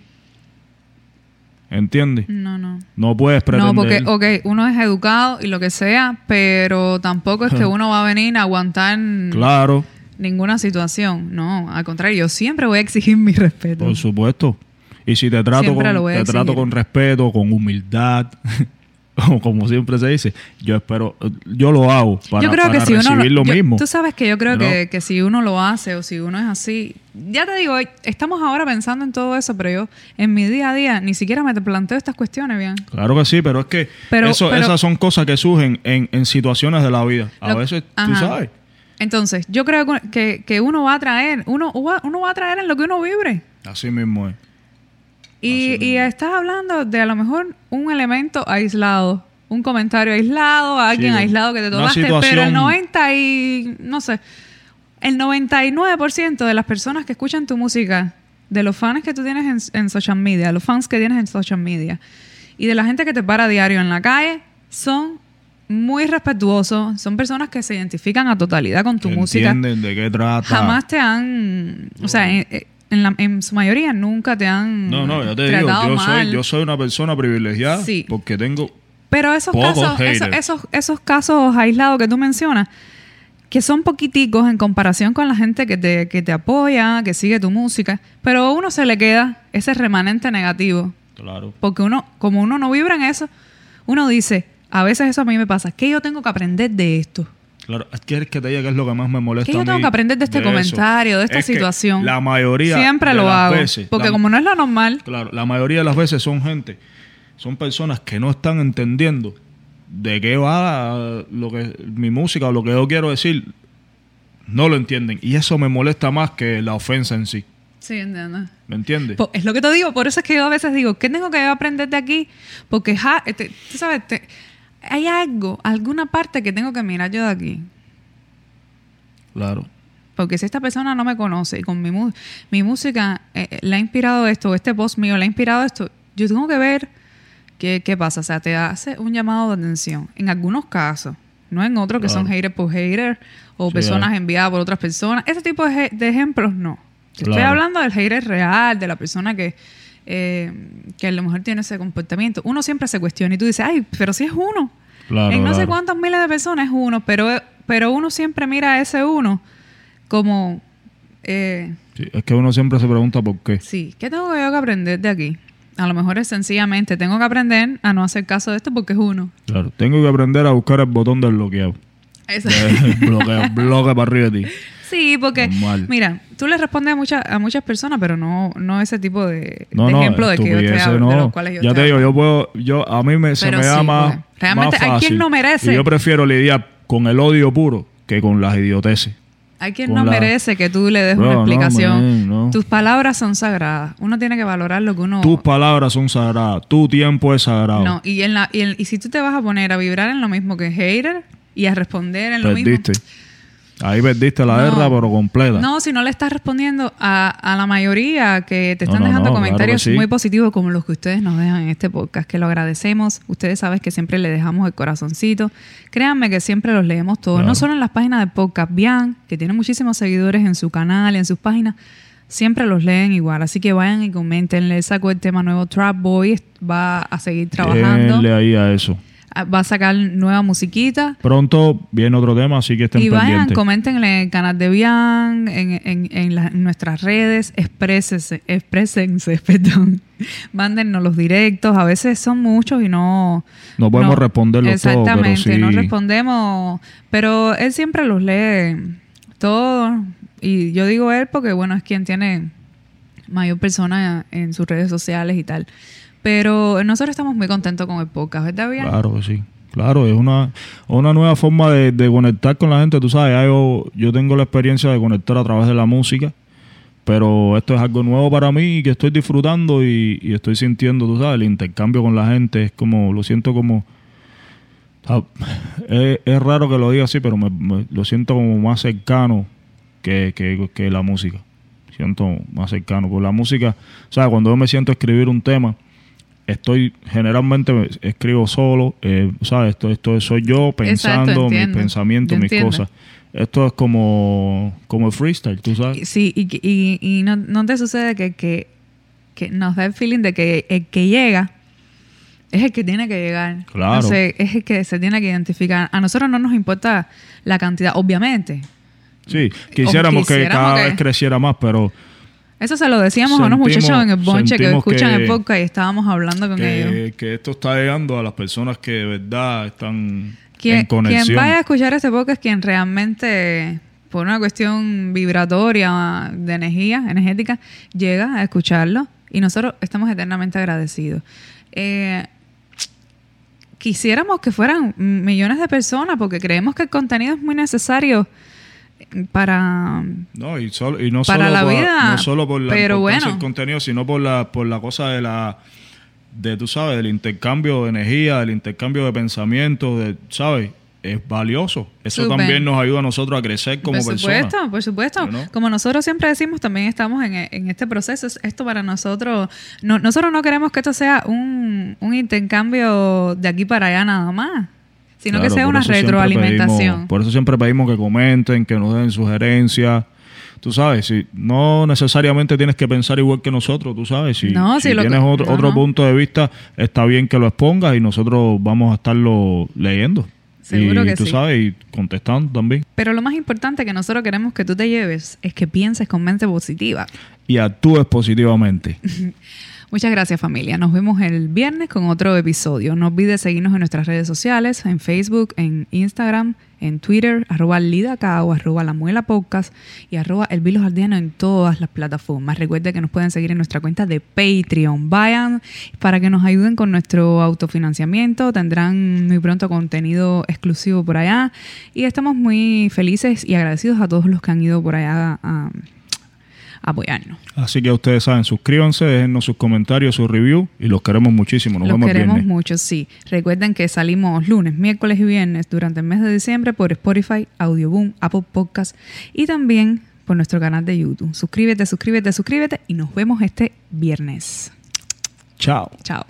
¿Entiendes? No, no. No puedes pretender. No, porque, ok, uno es educado y lo que sea, pero tampoco es que uno va a venir a aguantar Claro, ninguna situación. No, al contrario, yo siempre voy a exigir mi respeto. por supuesto. Y si te trato, Siempre con, te trato con respeto, con humildad, como siempre se dice, yo espero, yo lo hago para, yo creo para que si uno recibir lo yo- mismo. Tú sabes que yo creo que, que si uno lo hace o si uno es así, ya te digo, estamos ahora pensando en todo eso, pero yo en mi día a día ni siquiera me planteo estas cuestiones bien. Claro que sí, pero es que Pero- eso, pero- esas son cosas que surgen en, en situaciones de la vida. A Lo- veces, tú sabes. Entonces, yo creo que, que uno va a traer, uno, uno va a traer en lo que uno vibre. Así mismo es. Y, y estás hablando de a lo mejor un elemento aislado, un comentario aislado, alguien Sí, aislado que te tomaste, pero el situación- 90 y no sé, el 99% de las personas que escuchan tu música, de los fans que tú tienes en, en social media, los fans que tienes en social media y de la gente que te para diario en la calle, son muy respetuosos, son personas que se identifican a totalidad con tu música. Entienden de qué trata. jamás te han, o sea, en la- en su mayoría nunca te han No, no, yo te digo, yo soy, yo soy una persona privilegiada Sí. porque tengo Pero esos pocos casos, esos, esos casos aislados que tú mencionas, que son poquiticos en comparación con la gente que te, que te apoya, que sigue tu música, pero a uno se le queda ese remanente negativo. Claro. Porque uno, como uno no vibra en eso, uno dice, a veces eso a mí me pasa, ¿qué yo tengo que aprender de esto? Claro, ¿quieres que te diga qué es lo que más me molesta ¿Qué yo a tengo mí que aprender de este comentario, de esta Es que situación? La mayoría Siempre de lo las hago. veces, porque la- como no es lo normal, Claro, la mayoría de las veces son gente, son personas que no están entendiendo de qué va lo que mi música o lo que yo quiero decir, no lo entienden. Y eso me molesta más que la ofensa en sí. Sí, entiendo. ¿Me entiendes? Es lo que te digo, por eso es que yo a veces digo, ¿qué tengo que aprender de aquí? Porque, ja, este, tú sabes, te- hay algo, alguna parte que tengo que mirar yo de aquí. Claro. Porque si esta persona no me conoce y con mi, mu- mi música eh, eh, le ha inspirado esto, este post mío le ha inspirado esto, yo tengo que ver qué, qué pasa. O sea, te hace un llamado de atención. En algunos casos, no en otros que son haters por hater o Sí, personas hay. enviadas por otras personas. Ese tipo de, je- de ejemplos no. Estoy hablando del hater real, de la persona que, eh, que a lo mejor tiene ese comportamiento. Uno siempre se cuestiona y tú dices, ay, pero si es uno. Claro, en no sé claro. cuántos miles de personas es uno, pero, pero uno siempre mira a ese uno como, eh, Sí, es que uno siempre se pregunta por qué. sí, ¿qué tengo yo que aprender de aquí? A lo mejor es sencillamente, tengo que aprender a no hacer caso de esto porque es uno. Claro. Tengo que aprender a buscar el botón del bloqueo. Eso. El bloqueo, bloque para arriba de ti. Sí, porque, Normal. mira, tú le respondes a, muchas a muchas personas, pero no, no ese tipo de, No, de no, ejemplo de que yo estupideces, hablando, de los cuales yo Ya te digo, yo puedo, yo, a mí me, se me da sí, más, porque realmente hay quien no merece. Y yo prefiero lidiar con el odio puro que con las idioteces. Hay quien no la- merece que tú le des Bro, una no, explicación. man, no. Tus palabras son sagradas. Uno tiene que valorar lo que uno... Tus palabras son sagradas, tu tiempo es sagrado. No, y, en la, y, en- y si tú te vas a poner a vibrar en lo mismo que hater y a responder en lo Perdiste. mismo... Ahí perdiste la No. guerra, pero completa. No, si no le estás respondiendo a, a la mayoría que te están no, dejando comentarios claro que sí. muy positivos como los que ustedes nos dejan en este podcast, que lo agradecemos. Ustedes saben que siempre le dejamos el corazoncito. Créanme que siempre los leemos todos, Claro. no solo en las páginas de podcast. Bian, que tiene muchísimos seguidores en su canal, en sus páginas, siempre los leen igual. Así que vayan y comenten. Le sacó el tema nuevo Trap Boy, va a seguir trabajando. Denle ahí a eso. Va a sacar nueva musiquita. Pronto viene otro tema, así que estén Y vayan, pendientes. comenten en el canal de Bian, en, en, en la- en nuestras redes, exprésense, exprésense, perdón. Mándennos los directos, a veces son muchos y no... No podemos responderlos todos, pero Exactamente, sí. no respondemos, pero él siempre los lee todos. Y yo digo él porque, bueno, es quien tiene mayor persona en sus redes sociales y tal. Pero nosotros estamos muy contentos con el podcast, ¿verdad, Bian? Claro que sí. Claro, es una, una nueva forma de, de conectar con la gente. Tú sabes, yo, yo tengo la experiencia de conectar a través de la música, pero esto es algo nuevo para mí que estoy disfrutando y, estoy sintiendo, tú sabes, el intercambio con la gente. Es como, lo siento como... ah, Es, raro que lo diga así, pero me, me- lo siento como más cercano que, que, que la música. Siento más cercano. Por la música, o sea, cuando yo me siento a escribir un tema, estoy generalmente me- escribo solo, eh, ¿sabes? Esto, esto soy yo pensando mis pensamientos, Yo mis entiendo. cosas. Esto es como, como el freestyle, tú sabes. Sí, y, y, y no, no te sucede que, que, que nos da el feeling de que el que llega es el que tiene que llegar. Claro. Es el que se tiene que identificar. A nosotros no nos importa la cantidad, obviamente. Sí, quisiéramos, que cada que- vez creciera más, pero Eso se lo decíamos a unos muchachos en el bonche que escuchan que- el podcast y estábamos hablando con ellos. que, esto está llegando a las personas que de verdad están Quien, en conexión. quien vaya a escuchar ese podcast es quien realmente, por una cuestión vibratoria de energía, energética, llega a escucharlo y nosotros estamos eternamente agradecidos. Eh, quisiéramos que fueran millones de personas porque creemos que el contenido es muy necesario para No, y, solo, y no, Para solo la por, vida, no solo por la pero importancia bueno. del contenido, sino por la, por la cosa de la de tú sabes, del intercambio de energía, del intercambio de pensamientos, de, ¿sabes? Es valioso. Eso también nos ayuda a nosotros a crecer como por personas. supuesto, por supuesto. ¿No? Como nosotros siempre decimos, también estamos en, en este proceso. Es- Esto para nosotros, no, nosotros no queremos que esto sea un, un intercambio de aquí para allá nada más, sino que sea una retroalimentación. pedimos- por eso siempre pedimos que comenten, que nos den sugerencias. Tú sabes, si no necesariamente tienes que pensar igual que nosotros, tú sabes. Si, No, si sí, lo que- tienes otro, no, otro no. punto de vista, está bien que lo expongas y nosotros vamos a estarlo leyendo. Seguro y que tú sí. sabes, y contestando también. Pero lo más importante que nosotros queremos que tú te lleves es que pienses con mente positiva. Y actúes positivamente. Muchas gracias familia. Nos vemos el viernes con otro episodio. No olvides seguirnos en nuestras redes sociales, en Facebook, en Instagram, en Twitter, arroba lidacao, arroba la muela podcast y arroba el Vilos Aldeano en todas las plataformas. Recuerden que nos pueden seguir en nuestra cuenta de Patreon. Vayan para que nos ayuden con nuestro autofinanciamiento. Tendrán muy pronto contenido exclusivo por allá. Y estamos muy felices y agradecidos a todos los que han ido por allá a apoyarnos. Así que ustedes saben, suscríbanse, déjennos sus comentarios, sus reviews y los queremos muchísimo. Nos los vemos queremos viernes. mucho, sí. Recuerden que salimos lunes, miércoles y viernes durante el mes de diciembre por Spotify, Audioboom, Apple Podcast y también por nuestro canal de YouTube. Suscríbete, suscríbete, suscríbete y nos vemos este viernes. Chao. Chao.